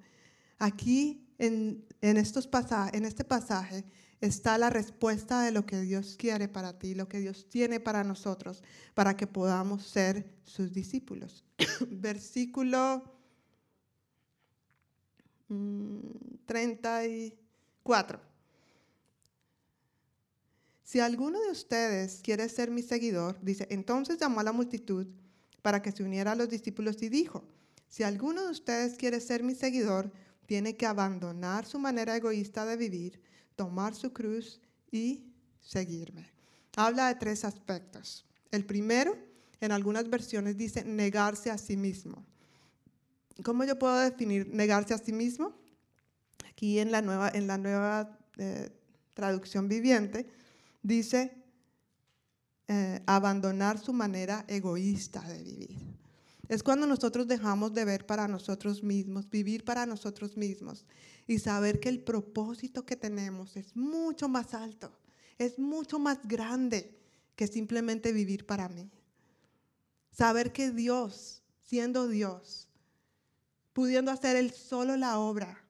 aquí en, estos en este pasaje está la respuesta de lo que Dios quiere para ti, lo que Dios tiene para nosotros, para que podamos ser sus discípulos. (coughs) Versículo 34. Mm, si alguno de ustedes quiere ser mi seguidor, dice, entonces llamó a la multitud para que se uniera a los discípulos y dijo, si alguno de ustedes quiere ser mi seguidor, tiene que abandonar su manera egoísta de vivir, tomar su cruz y seguirme. Habla de tres aspectos. El primero, en algunas versiones dice negarse a sí mismo. ¿Cómo yo puedo definir negarse a sí mismo? Aquí en la nueva, en la nueva eh, traducción viviente dice eh, abandonar su manera egoísta de vivir. Es cuando nosotros dejamos de ver para nosotros mismos, vivir para nosotros mismos y saber que el propósito que tenemos es mucho más alto, es mucho más grande que simplemente vivir para mí. Saber que Dios, siendo Dios, pudiendo hacer él solo la obra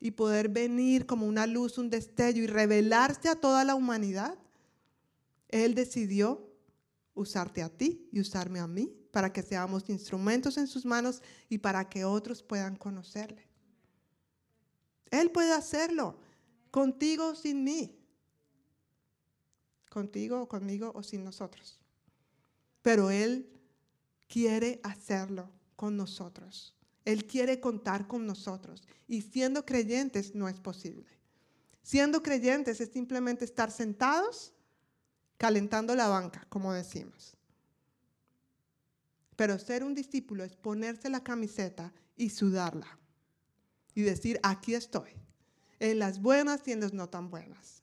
y poder venir como una luz, un destello y revelarse a toda la humanidad, Él decidió usarte a ti y usarme a mí para que seamos instrumentos en sus manos y para que otros puedan conocerle. Él puede hacerlo, contigo o sin mí, contigo o conmigo o sin nosotros. Pero Él quiere hacerlo con nosotros. Él quiere contar con nosotros. Y siendo creyentes no es posible. Siendo creyentes es simplemente estar sentados calentando la banca, como decimos. Pero ser un discípulo es ponerse la camiseta y sudarla. Y decir, aquí estoy. en las buenas y en las no tan buenas.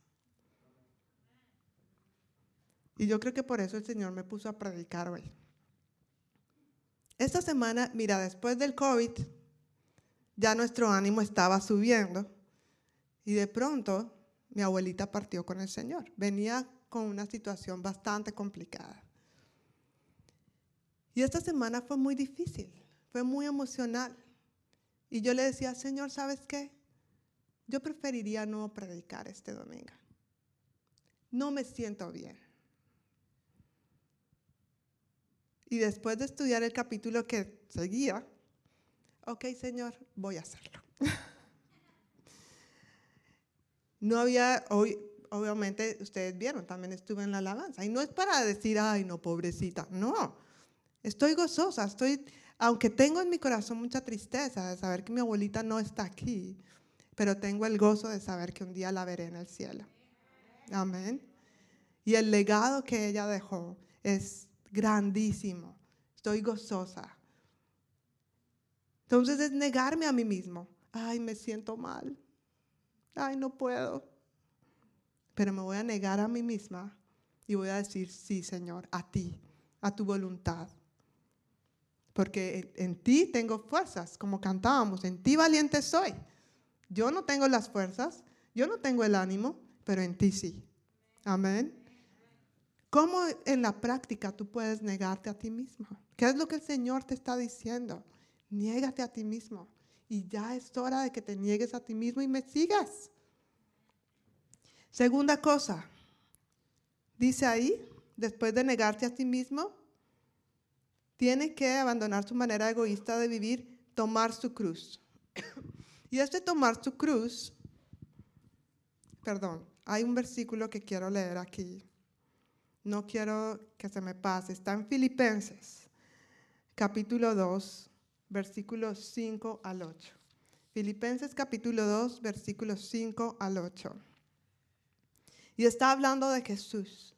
Y yo creo que por eso el Señor me puso a predicar hoy. Esta semana, mira, después del COVID, ya nuestro ánimo estaba subiendo y de pronto mi abuelita partió con el Señor. Venía con una situación bastante complicada. Y esta semana fue muy difícil, fue muy emocional. Y yo le decía, Señor, ¿sabes qué? Yo preferiría no predicar este domingo. No me siento bien. Y después de estudiar el capítulo que seguía, ok, Señor, voy a hacerlo. (laughs) no había, hoy, obviamente ustedes vieron, también estuve en la alabanza. Y no es para decir, ay, no, pobrecita. No, estoy gozosa, estoy, aunque tengo en mi corazón mucha tristeza de saber que mi abuelita no está aquí, pero tengo el gozo de saber que un día la veré en el cielo. Amén. Y el legado que ella dejó es grandísimo. Estoy gozosa. Entonces es negarme a mí mismo. Ay, me siento mal. Ay, no puedo. Pero me voy a negar a mí misma y voy a decir, sí, Señor, a ti, a tu voluntad. Porque en, ti tengo fuerzas, como cantábamos, en ti valiente soy. Yo no tengo las fuerzas, yo no tengo el ánimo, pero en ti sí. Amén. ¿Cómo en la práctica tú puedes negarte a ti mismo? ¿Qué es lo que el Señor te está diciendo? Niégate a ti mismo. Y ya es hora de que te niegues a ti mismo y me sigas. Segunda cosa, dice ahí, después de negarte a ti mismo, tiene que abandonar su manera egoísta de vivir, tomar su cruz. (coughs) y este tomar su cruz, perdón, hay un versículo que quiero leer aquí no quiero que se me pase, está en Filipenses, capítulo 2, versículos 5 al 8. Filipenses capítulo 2, versículos 5 al 8. Y está hablando de Jesús.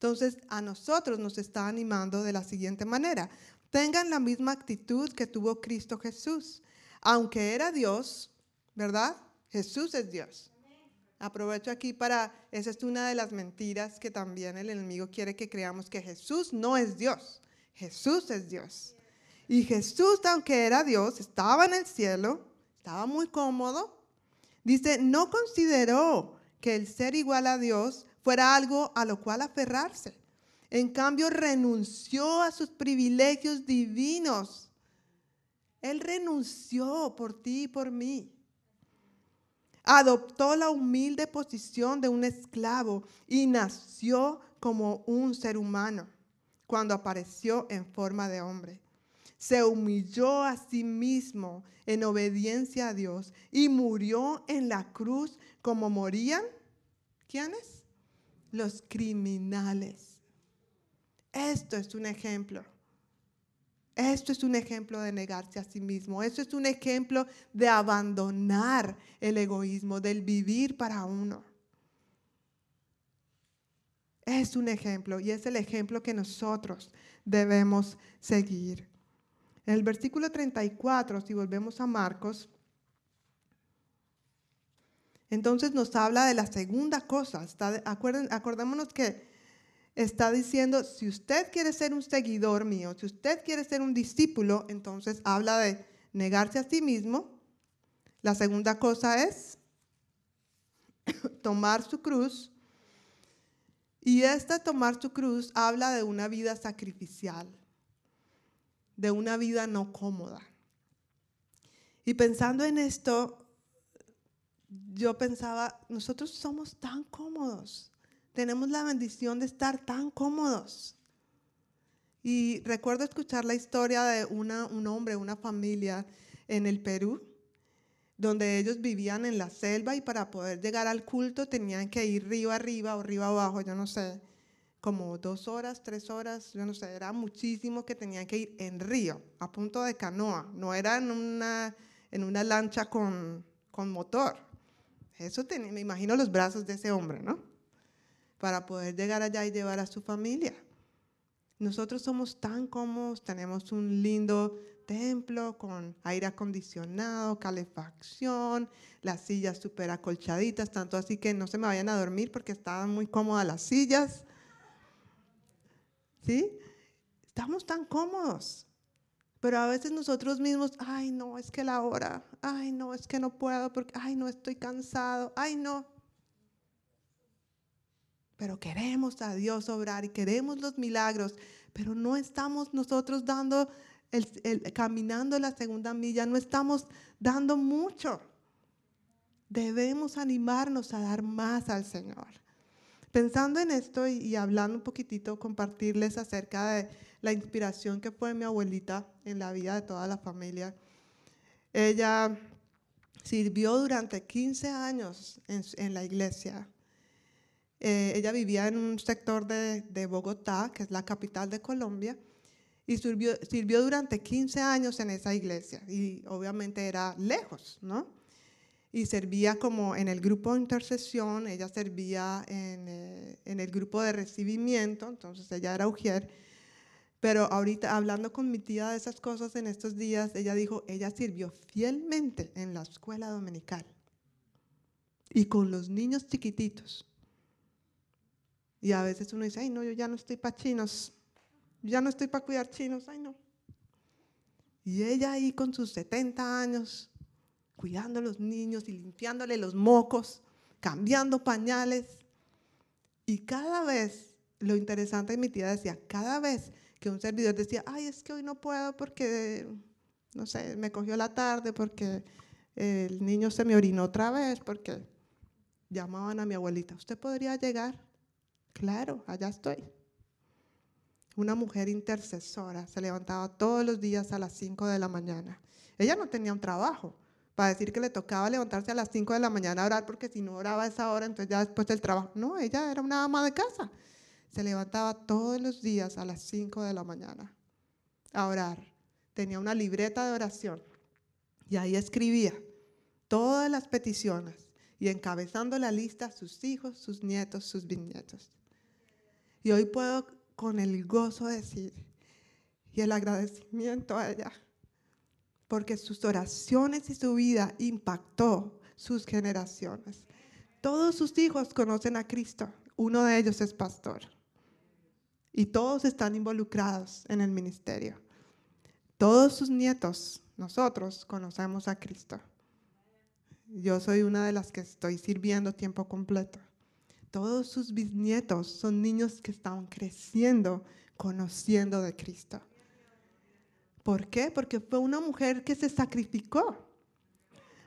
Entonces a nosotros nos está animando de la siguiente manera. Tengan la misma actitud que tuvo Cristo Jesús. Aunque era Dios, ¿verdad? Jesús es Dios. Aprovecho aquí para, esa es una de las mentiras que también el enemigo quiere que creamos, que Jesús no es Dios, Jesús es Dios. Y Jesús, aunque era Dios, estaba en el cielo, estaba muy cómodo. Dice, no consideró que el ser igual a Dios fuera algo a lo cual aferrarse. En cambio, renunció a sus privilegios divinos. Él renunció por ti y por mí adoptó la humilde posición de un esclavo y nació como un ser humano cuando apareció en forma de hombre. Se humilló a sí mismo en obediencia a Dios y murió en la cruz como morían. ¿Quiénes? Los criminales. Esto es un ejemplo esto es un ejemplo de negarse a sí mismo. Esto es un ejemplo de abandonar el egoísmo, del vivir para uno. Es un ejemplo y es el ejemplo que nosotros debemos seguir. En el versículo 34, si volvemos a Marcos, entonces nos habla de la segunda cosa. acordémonos que está diciendo, si usted quiere ser un seguidor mío, si usted quiere ser un discípulo, entonces habla de negarse a sí mismo. La segunda cosa es (coughs) tomar su cruz. Y esta tomar su cruz habla de una vida sacrificial, de una vida no cómoda. Y pensando en esto, yo pensaba, nosotros somos tan cómodos tenemos la bendición de estar tan cómodos. Y recuerdo escuchar la historia de una, un hombre, una familia en el Perú, donde ellos vivían en la selva y para poder llegar al culto tenían que ir río arriba o río abajo, yo no sé, como dos horas, tres horas, yo no sé, era muchísimo que tenían que ir en río, a punto de canoa, no era en una, en una lancha con, con motor. Eso me imagino los brazos de ese hombre, ¿no? para poder llegar allá y llevar a su familia. Nosotros somos tan cómodos, tenemos un lindo templo con aire acondicionado, calefacción, las sillas súper acolchaditas, tanto así que no se me vayan a dormir porque estaban muy cómodas las sillas. ¿Sí? Estamos tan cómodos. Pero a veces nosotros mismos, ay, no, es que la hora, ay, no, es que no puedo, porque, ay, no, estoy cansado, ay, no. Pero queremos a Dios obrar y queremos los milagros, pero no estamos nosotros dando, el, caminando la segunda milla, no estamos dando mucho. Debemos animarnos a dar más al Señor. Pensando en esto y, hablando un poquitito, compartirles acerca de la inspiración que fue mi abuelita en la vida de toda la familia. Ella sirvió durante 15 años en, la iglesia. Eh, ella vivía en un sector de, de, Bogotá, que es la capital de Colombia, y sirvió, sirvió durante 15 años en esa iglesia. Y obviamente era lejos, ¿no? y servía como en el grupo de intercesión, ella servía en, eh, en, el grupo de recibimiento, entonces ella era ujier. Pero ahorita hablando con mi tía de esas cosas en estos días, ella dijo, ella sirvió fielmente en la escuela dominical y con los niños chiquititos. Y a veces uno dice, ay no, yo ya no estoy para chinos, ya no estoy para cuidar chinos, ay no. Y ella ahí con sus 70 años, cuidando a los niños y limpiándole los mocos, cambiando pañales. Y cada vez, lo interesante mi tía decía, cada vez que un servidor decía, ay, es que hoy no puedo porque, no sé, me cogió la tarde, porque el niño se me orinó otra vez, porque llamaban a mi abuelita, ¿usted podría llegar? Claro, allá estoy. Una mujer intercesora se levantaba todos los días a las 5 de la mañana. Ella no tenía un trabajo, para decir que le tocaba levantarse a las 5 de la mañana a orar, porque si no oraba a esa hora, entonces ya después del trabajo. No, ella era una ama de casa. Se levantaba todos los días a las 5 de la mañana a orar. Tenía una libreta de oración y ahí escribía todas las peticiones y encabezando la lista sus hijos, sus nietos, sus bisnietos. Y hoy puedo con el gozo decir y el agradecimiento a ella porque sus oraciones y su vida impactó sus generaciones. Todos sus hijos conocen a Cristo. Uno de ellos es pastor. Y todos están involucrados en el ministerio. Todos sus nietos, nosotros, conocemos a Cristo. Yo soy una de las que estoy sirviendo tiempo completo. Todos sus bisnietos son niños que están creciendo, conociendo de Cristo. ¿Por qué? Porque fue una mujer que se sacrificó.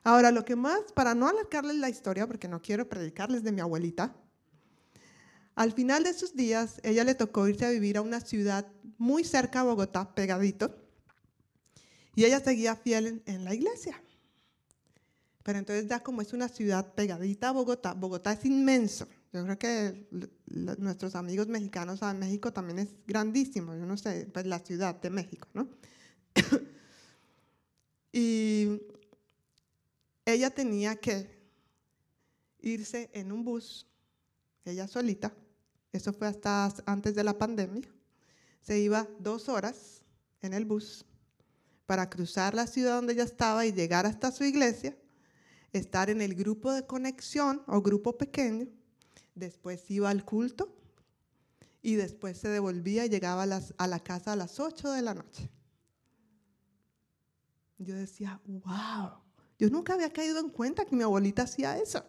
Ahora, lo que más, para no alargarles la historia, porque no quiero predicarles de mi abuelita, al final de sus días, ella le tocó irse a vivir a una ciudad muy cerca a Bogotá, pegadito, y ella seguía fiel en, la iglesia. Pero entonces ya como es una ciudad pegadita a Bogotá, Bogotá es inmenso. Yo creo que nuestros amigos mexicanos saben, México también es grandísimo, yo no sé, pues la ciudad de México, ¿no? (coughs) y ella tenía que irse en un bus, ella solita, eso fue hasta antes de la pandemia, se iba dos horas en el bus para cruzar la ciudad donde ella estaba y llegar hasta su iglesia, estar en el grupo de conexión o grupo pequeño, después iba al culto y después se devolvía y llegaba a, la casa a las 8 de la noche. Yo decía, wow, yo nunca había caído en cuenta que mi abuelita hacía eso.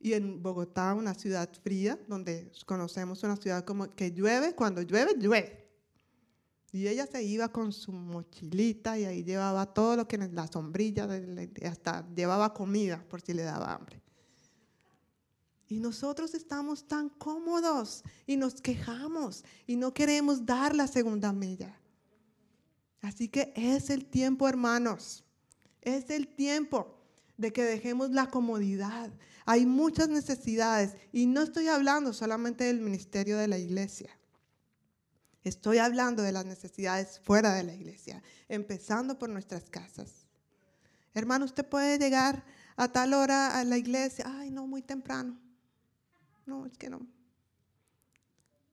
Y en Bogotá, una ciudad fría, donde conocemos una ciudad como que llueve, cuando llueve, llueve. Y ella se iba con su mochilita y ahí llevaba todo lo que la sombrilla, hasta llevaba comida por si le daba hambre. Y nosotros estamos tan cómodos y nos quejamos y no queremos dar la segunda milla. Así que es el tiempo, hermanos. Es el tiempo de que dejemos la comodidad. Hay muchas necesidades y no estoy hablando solamente del ministerio de la iglesia. Estoy hablando de las necesidades fuera de la iglesia, empezando por nuestras casas. Hermano, usted puede llegar a tal hora a la iglesia. Ay, no, muy temprano. No, es que no.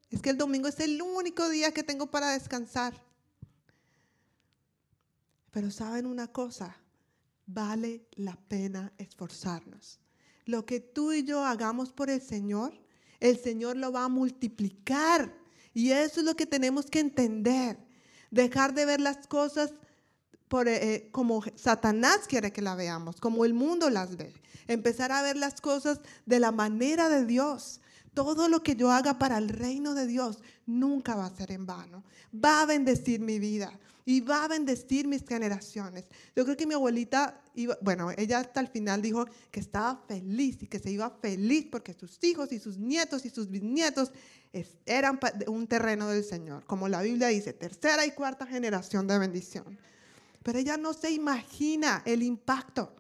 Es que el domingo es el único día que tengo para descansar. Pero saben una cosa, vale la pena esforzarnos. Lo que tú y yo hagamos por el Señor, el Señor lo va a multiplicar. Y eso es lo que tenemos que entender. Dejar de ver las cosas eh, eh, como Satanás quiere que la veamos, como el mundo las ve. Empezar a ver las cosas de la manera de Dios. Todo lo que yo haga para el reino de Dios nunca va a ser en vano. Va a bendecir mi vida y va a bendecir mis generaciones. Yo creo que mi abuelita, bueno, ella hasta el final dijo que estaba feliz y que se iba feliz porque sus hijos y sus nietos y sus bisnietos eran un terreno del Señor. Como la Biblia dice, tercera y cuarta generación de bendición. Pero ella no se imagina el impacto.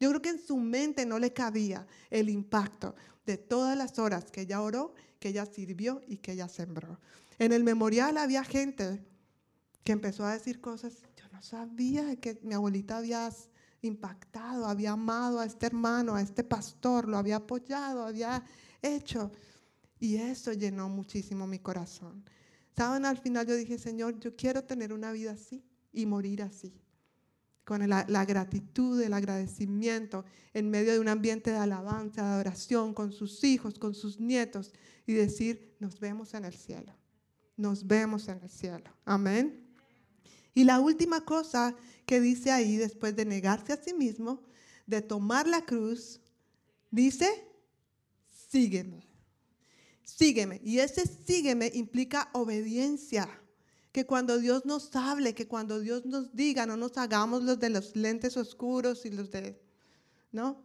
Yo creo que en su mente no le cabía el impacto de todas las horas que ella oró, que ella sirvió y que ella sembró. En el memorial había gente que empezó a decir cosas, yo no sabía que mi abuelita había impactado, había amado a este hermano, a este pastor, lo había apoyado, había hecho. Y eso llenó muchísimo mi corazón. Saben, al final yo dije, Señor, yo quiero tener una vida así y morir así con la, gratitud, el agradecimiento en medio de un ambiente de alabanza, de adoración, con sus hijos, con sus nietos, y decir, nos vemos en el cielo, nos vemos en el cielo. Amén. Y la última cosa que dice ahí, después de negarse a sí mismo, de tomar la cruz, dice, sígueme, sígueme. Y ese sígueme implica obediencia que cuando Dios nos hable, que cuando Dios nos diga, no nos hagamos los de los lentes oscuros y los de, ¿no?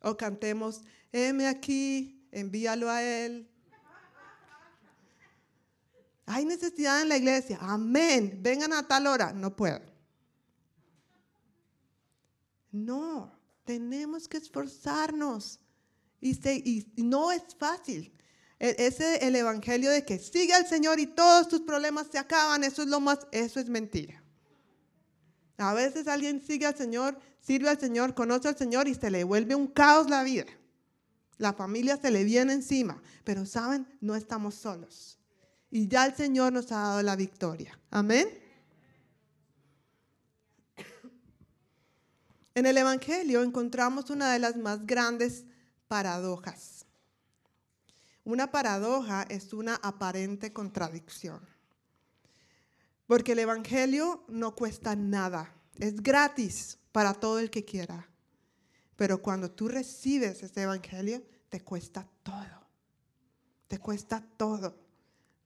O cantemos, heme aquí, envíalo a Él. Hay necesidad en la iglesia, amén, vengan a tal hora, no puedo. No, tenemos que esforzarnos y, y no es fácil. E, ese el evangelio de que sigue al Señor y todos tus problemas se acaban, eso es lo más, eso es mentira. A veces alguien sigue al Señor, sirve al Señor, conoce al Señor y se le vuelve un caos la vida. La familia se le viene encima, pero saben, no estamos solos. Y ya el Señor nos ha dado la victoria. Amén. En el Evangelio encontramos una de las más grandes paradojas. Una paradoja es una aparente contradicción. Porque el Evangelio no cuesta nada, es gratis para todo el que quiera. Pero cuando tú recibes ese Evangelio, te cuesta todo. Te cuesta todo.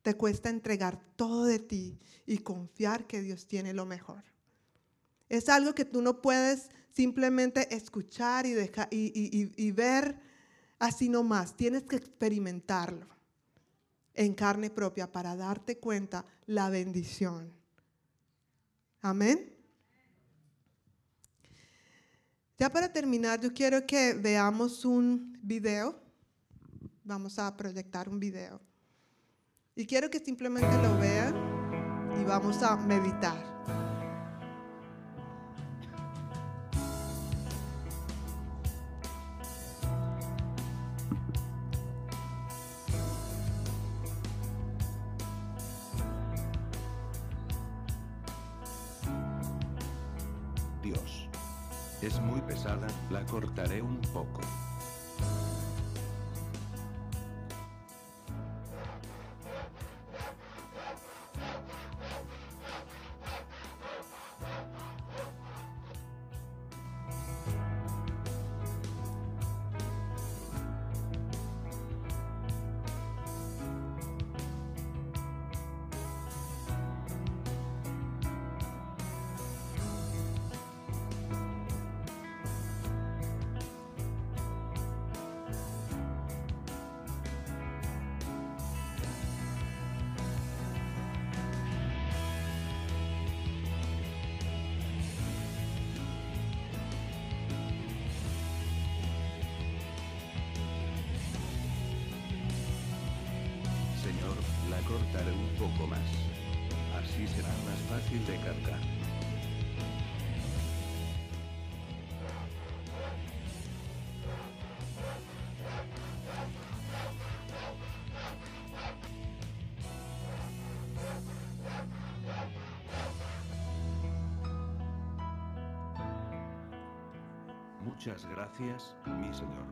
Te cuesta entregar todo de ti y confiar que Dios tiene lo mejor. Es algo que tú no puedes simplemente escuchar y, y, y ver así nomás, tienes que experimentarlo en carne propia para darte cuenta la bendición. Amén. Ya para terminar, yo quiero que veamos un video. Vamos a proyectar un video. Y quiero que simplemente lo vean y vamos a meditar. Cortaré un poco. Cortaré un poco más. Así será más fácil de cargar. Muchas gracias, mi señor.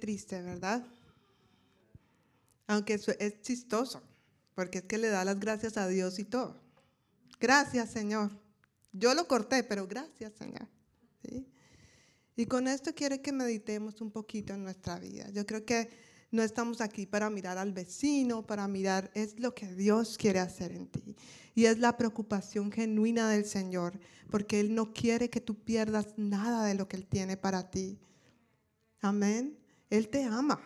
Triste, ¿verdad? Aunque es chistoso, porque es que le da las gracias a Dios y todo. Gracias, Señor. Yo lo corté, pero gracias, Señor. Y con esto quiero que meditemos un poquito en nuestra vida. Yo creo que no estamos aquí para mirar al vecino, para mirar, es lo que Dios quiere hacer en ti. Y es la preocupación genuina del Señor, porque Él no quiere que tú pierdas nada de lo que Él tiene para ti. Amén. Él te ama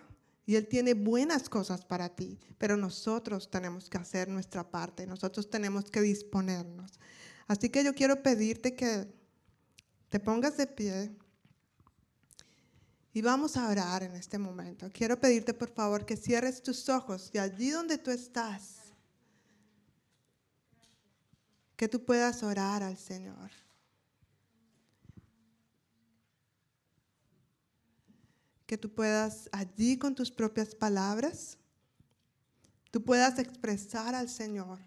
y Él tiene buenas cosas para ti, pero nosotros tenemos que hacer nuestra parte, nosotros tenemos que disponernos. Así que yo quiero pedirte que te pongas de pie y vamos a orar en este momento. Quiero pedirte por favor que cierres tus ojos y allí donde tú estás, que tú puedas orar al Señor. Que tú puedas allí con tus propias palabras, tú puedas expresar al Señor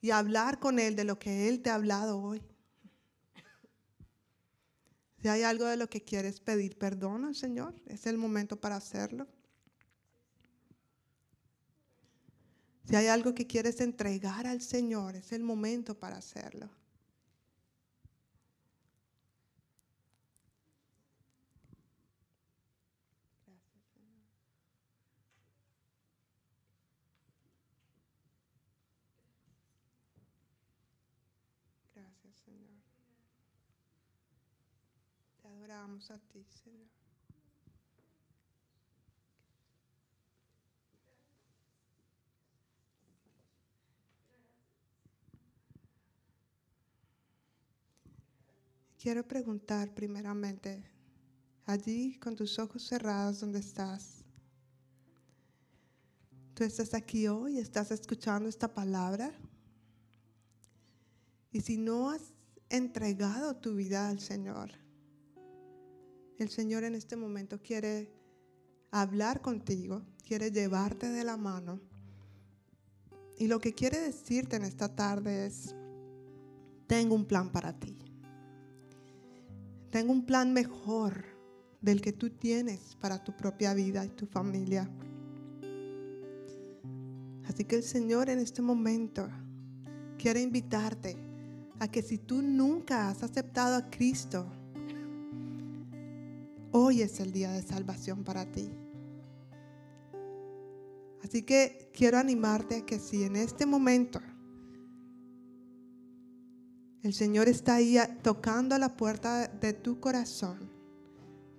y hablar con Él de lo que Él te ha hablado hoy. Si hay algo de lo que quieres pedir perdón al Señor, es el momento para hacerlo. Si hay algo que quieres entregar al Señor, es el momento para hacerlo. Gracias, Señor. A ti, Señor. Quiero preguntar primeramente, allí con tus ojos cerrados donde estás, tú estás aquí hoy, estás escuchando esta palabra. Y si no has entregado tu vida al Señor, el Señor en este momento quiere hablar contigo, quiere llevarte de la mano. Y lo que quiere decirte en esta tarde es, tengo un plan para ti. Tengo un plan mejor del que tú tienes para tu propia vida y tu familia. Así que el Señor en este momento quiere invitarte a que si tú nunca has aceptado a Cristo, hoy es el día de salvación para ti. Así que quiero animarte a que si en este momento el Señor está ahí tocando la puerta de tu corazón,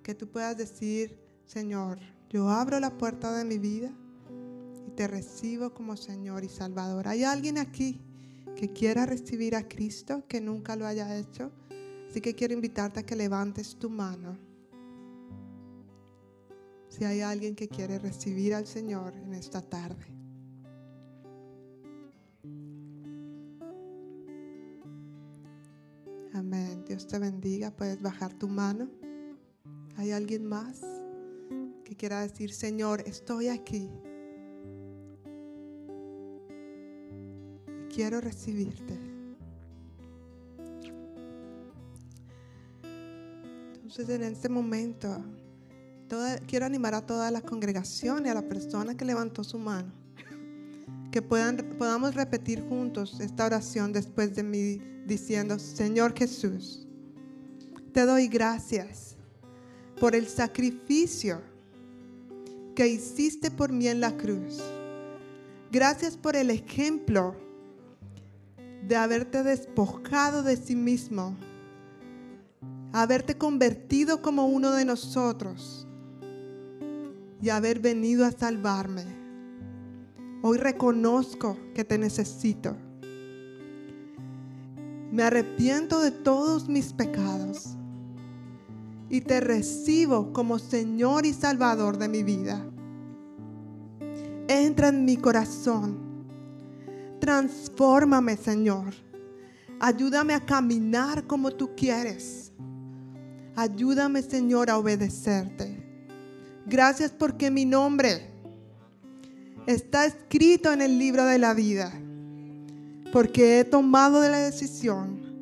que tú puedas decir, Señor, yo abro la puerta de mi vida y te recibo como Señor y Salvador. ¿Hay alguien aquí que quiera recibir a Cristo que nunca lo haya hecho? Así que quiero invitarte a que levantes tu mano. Si hay alguien que quiere recibir al Señor en esta tarde. Amén. Dios te bendiga. Puedes bajar tu mano. ¿Hay alguien más que quiera decir, Señor, estoy aquí? Quiero recibirte. Entonces en este momento quiero animar a toda la congregación y a la persona que levantó su mano que puedan, podamos repetir juntos esta oración después de mí diciendo, Señor Jesús, te doy gracias. por el sacrificio que hiciste por mí en la cruz. Gracias por el ejemplo de haberte despojado de sí mismo, haberte convertido como uno de nosotros y haber venido a salvarme. Hoy reconozco que te necesito. Me arrepiento de todos mis pecados y te recibo como Señor y Salvador de mi vida. Entra en mi corazón. Transfórmame, Señor. Ayúdame a caminar como tú quieres. Ayúdame, Señor, a obedecerte. Gracias porque mi nombre está escrito en el libro de la vida. Porque he tomado la decisión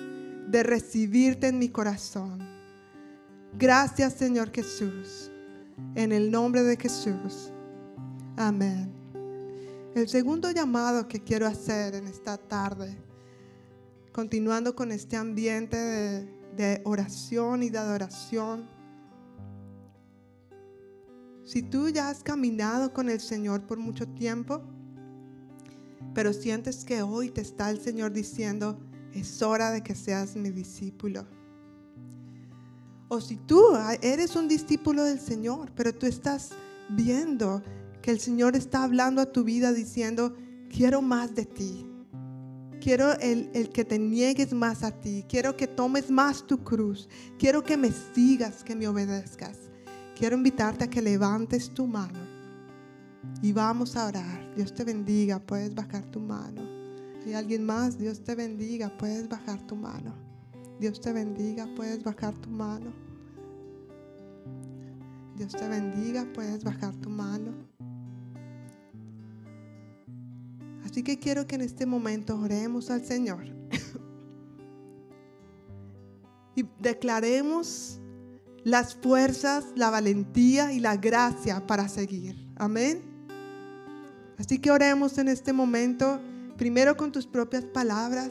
de recibirte en mi corazón. Gracias Señor Jesús. En el nombre de Jesús. Amén. El segundo llamado que quiero hacer en esta tarde, continuando con este ambiente de, de oración y de adoración. Si tú ya has caminado con el Señor por mucho tiempo, pero sientes que hoy te está el Señor diciendo, es hora de que seas mi discípulo o si tú eres un discípulo del Señor, pero tú estás viendo que el Señor está hablando a tu vida diciendo, quiero más de ti. Quiero el, el, que te niegues más a ti. Quiero que tomes más tu cruz. Quiero que me sigas, que me obedezcas. Quiero invitarte a que levantes tu mano y vamos a orar. Dios te bendiga, puedes bajar tu mano. ¿Hay alguien más? Dios te bendiga, puedes bajar tu mano. Dios te bendiga, puedes bajar tu mano. Dios te bendiga, puedes bajar tu mano. Así que quiero que en este momento oremos al Señor (laughs) y declaremos las fuerzas, la valentía y la gracia para seguir. Amén. Así que oremos en este momento, primero con tus propias palabras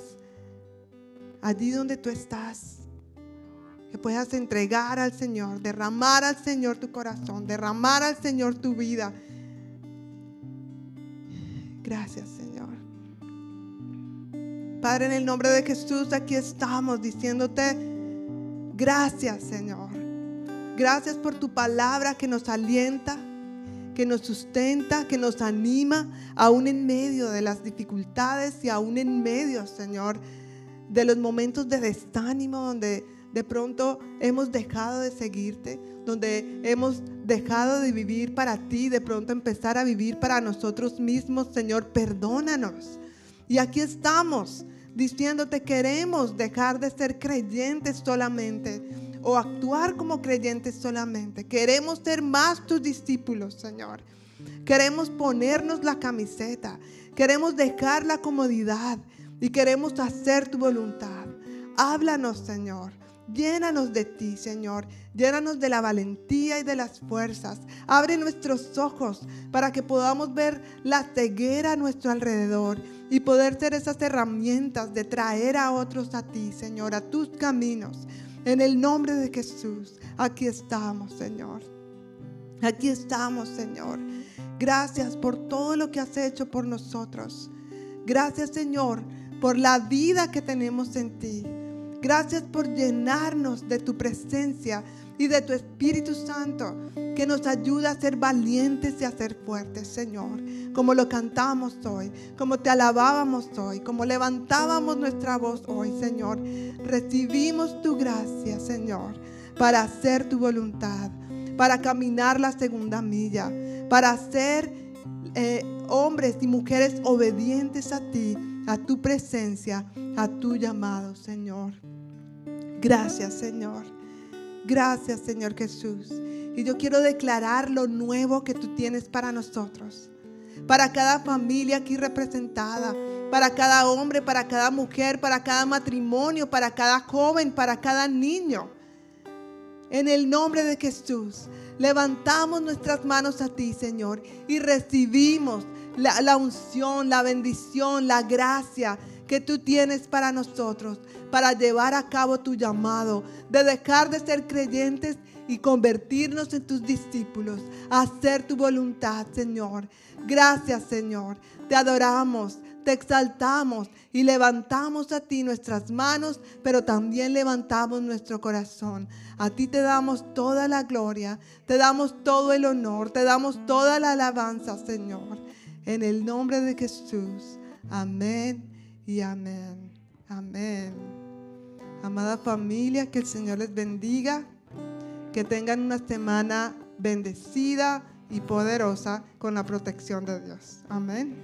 allí donde tú estás, que puedas entregar al Señor, derramar al Señor tu corazón, derramar al Señor tu vida. Gracias, Señor. Padre, en el nombre de Jesús, aquí estamos diciéndote, gracias, Señor. Gracias por tu palabra que nos alienta, que nos sustenta, que nos anima, aún en medio de las dificultades y aún en medio, Señor, de los momentos de desánimo donde de pronto hemos dejado de seguirte, donde hemos dejado de vivir para ti, de pronto empezar a vivir para nosotros mismos, Señor, perdónanos. Y aquí estamos diciéndote, queremos dejar de ser creyentes solamente o actuar como creyentes solamente. Queremos ser más tus discípulos, Señor. Queremos ponernos la camiseta. Queremos dejar la comodidad y queremos hacer tu voluntad. Háblanos, Señor. Llénanos de ti, Señor. Llénanos de la valentía y de las fuerzas. Abre nuestros ojos para que podamos ver la ceguera a nuestro alrededor y poder ser esas herramientas de traer a otros a ti, Señor, a tus caminos. En el nombre de Jesús, aquí estamos, Señor. Aquí estamos, Señor. Gracias por todo lo que has hecho por nosotros. Gracias, Señor por la vida que tenemos en ti. Gracias por llenarnos de tu presencia y de tu Espíritu Santo que nos ayuda a ser valientes y a ser fuertes, Señor. Como lo cantamos hoy, como te alabábamos hoy, como levantábamos nuestra voz hoy, Señor. Recibimos tu gracia, Señor, para hacer tu voluntad, para caminar la segunda milla, para ser eh, hombres y mujeres obedientes a ti a tu presencia, a tu llamado, Señor. Gracias, Señor. Gracias, Señor Jesús. Y yo quiero declarar lo nuevo que tú tienes para nosotros. Para cada familia aquí representada. Para cada hombre, para cada mujer, para cada matrimonio, para cada joven, para cada niño. En el nombre de Jesús, levantamos nuestras manos a ti, Señor, y recibimos la, unción, la bendición, la gracia que tú tienes para nosotros, para llevar a cabo tu llamado, de dejar de ser creyentes y convertirnos en tus discípulos, hacer tu voluntad, Señor. Gracias, Señor. Te adoramos, te exaltamos y levantamos a ti nuestras manos, pero también levantamos nuestro corazón. A ti te damos toda la gloria, te damos todo el honor, te damos toda la alabanza, Señor. En el nombre de Jesús. Amén y amén. Amén. Amada familia, que el Señor les bendiga. Que tengan una semana bendecida y poderosa con la protección de Dios. Amén.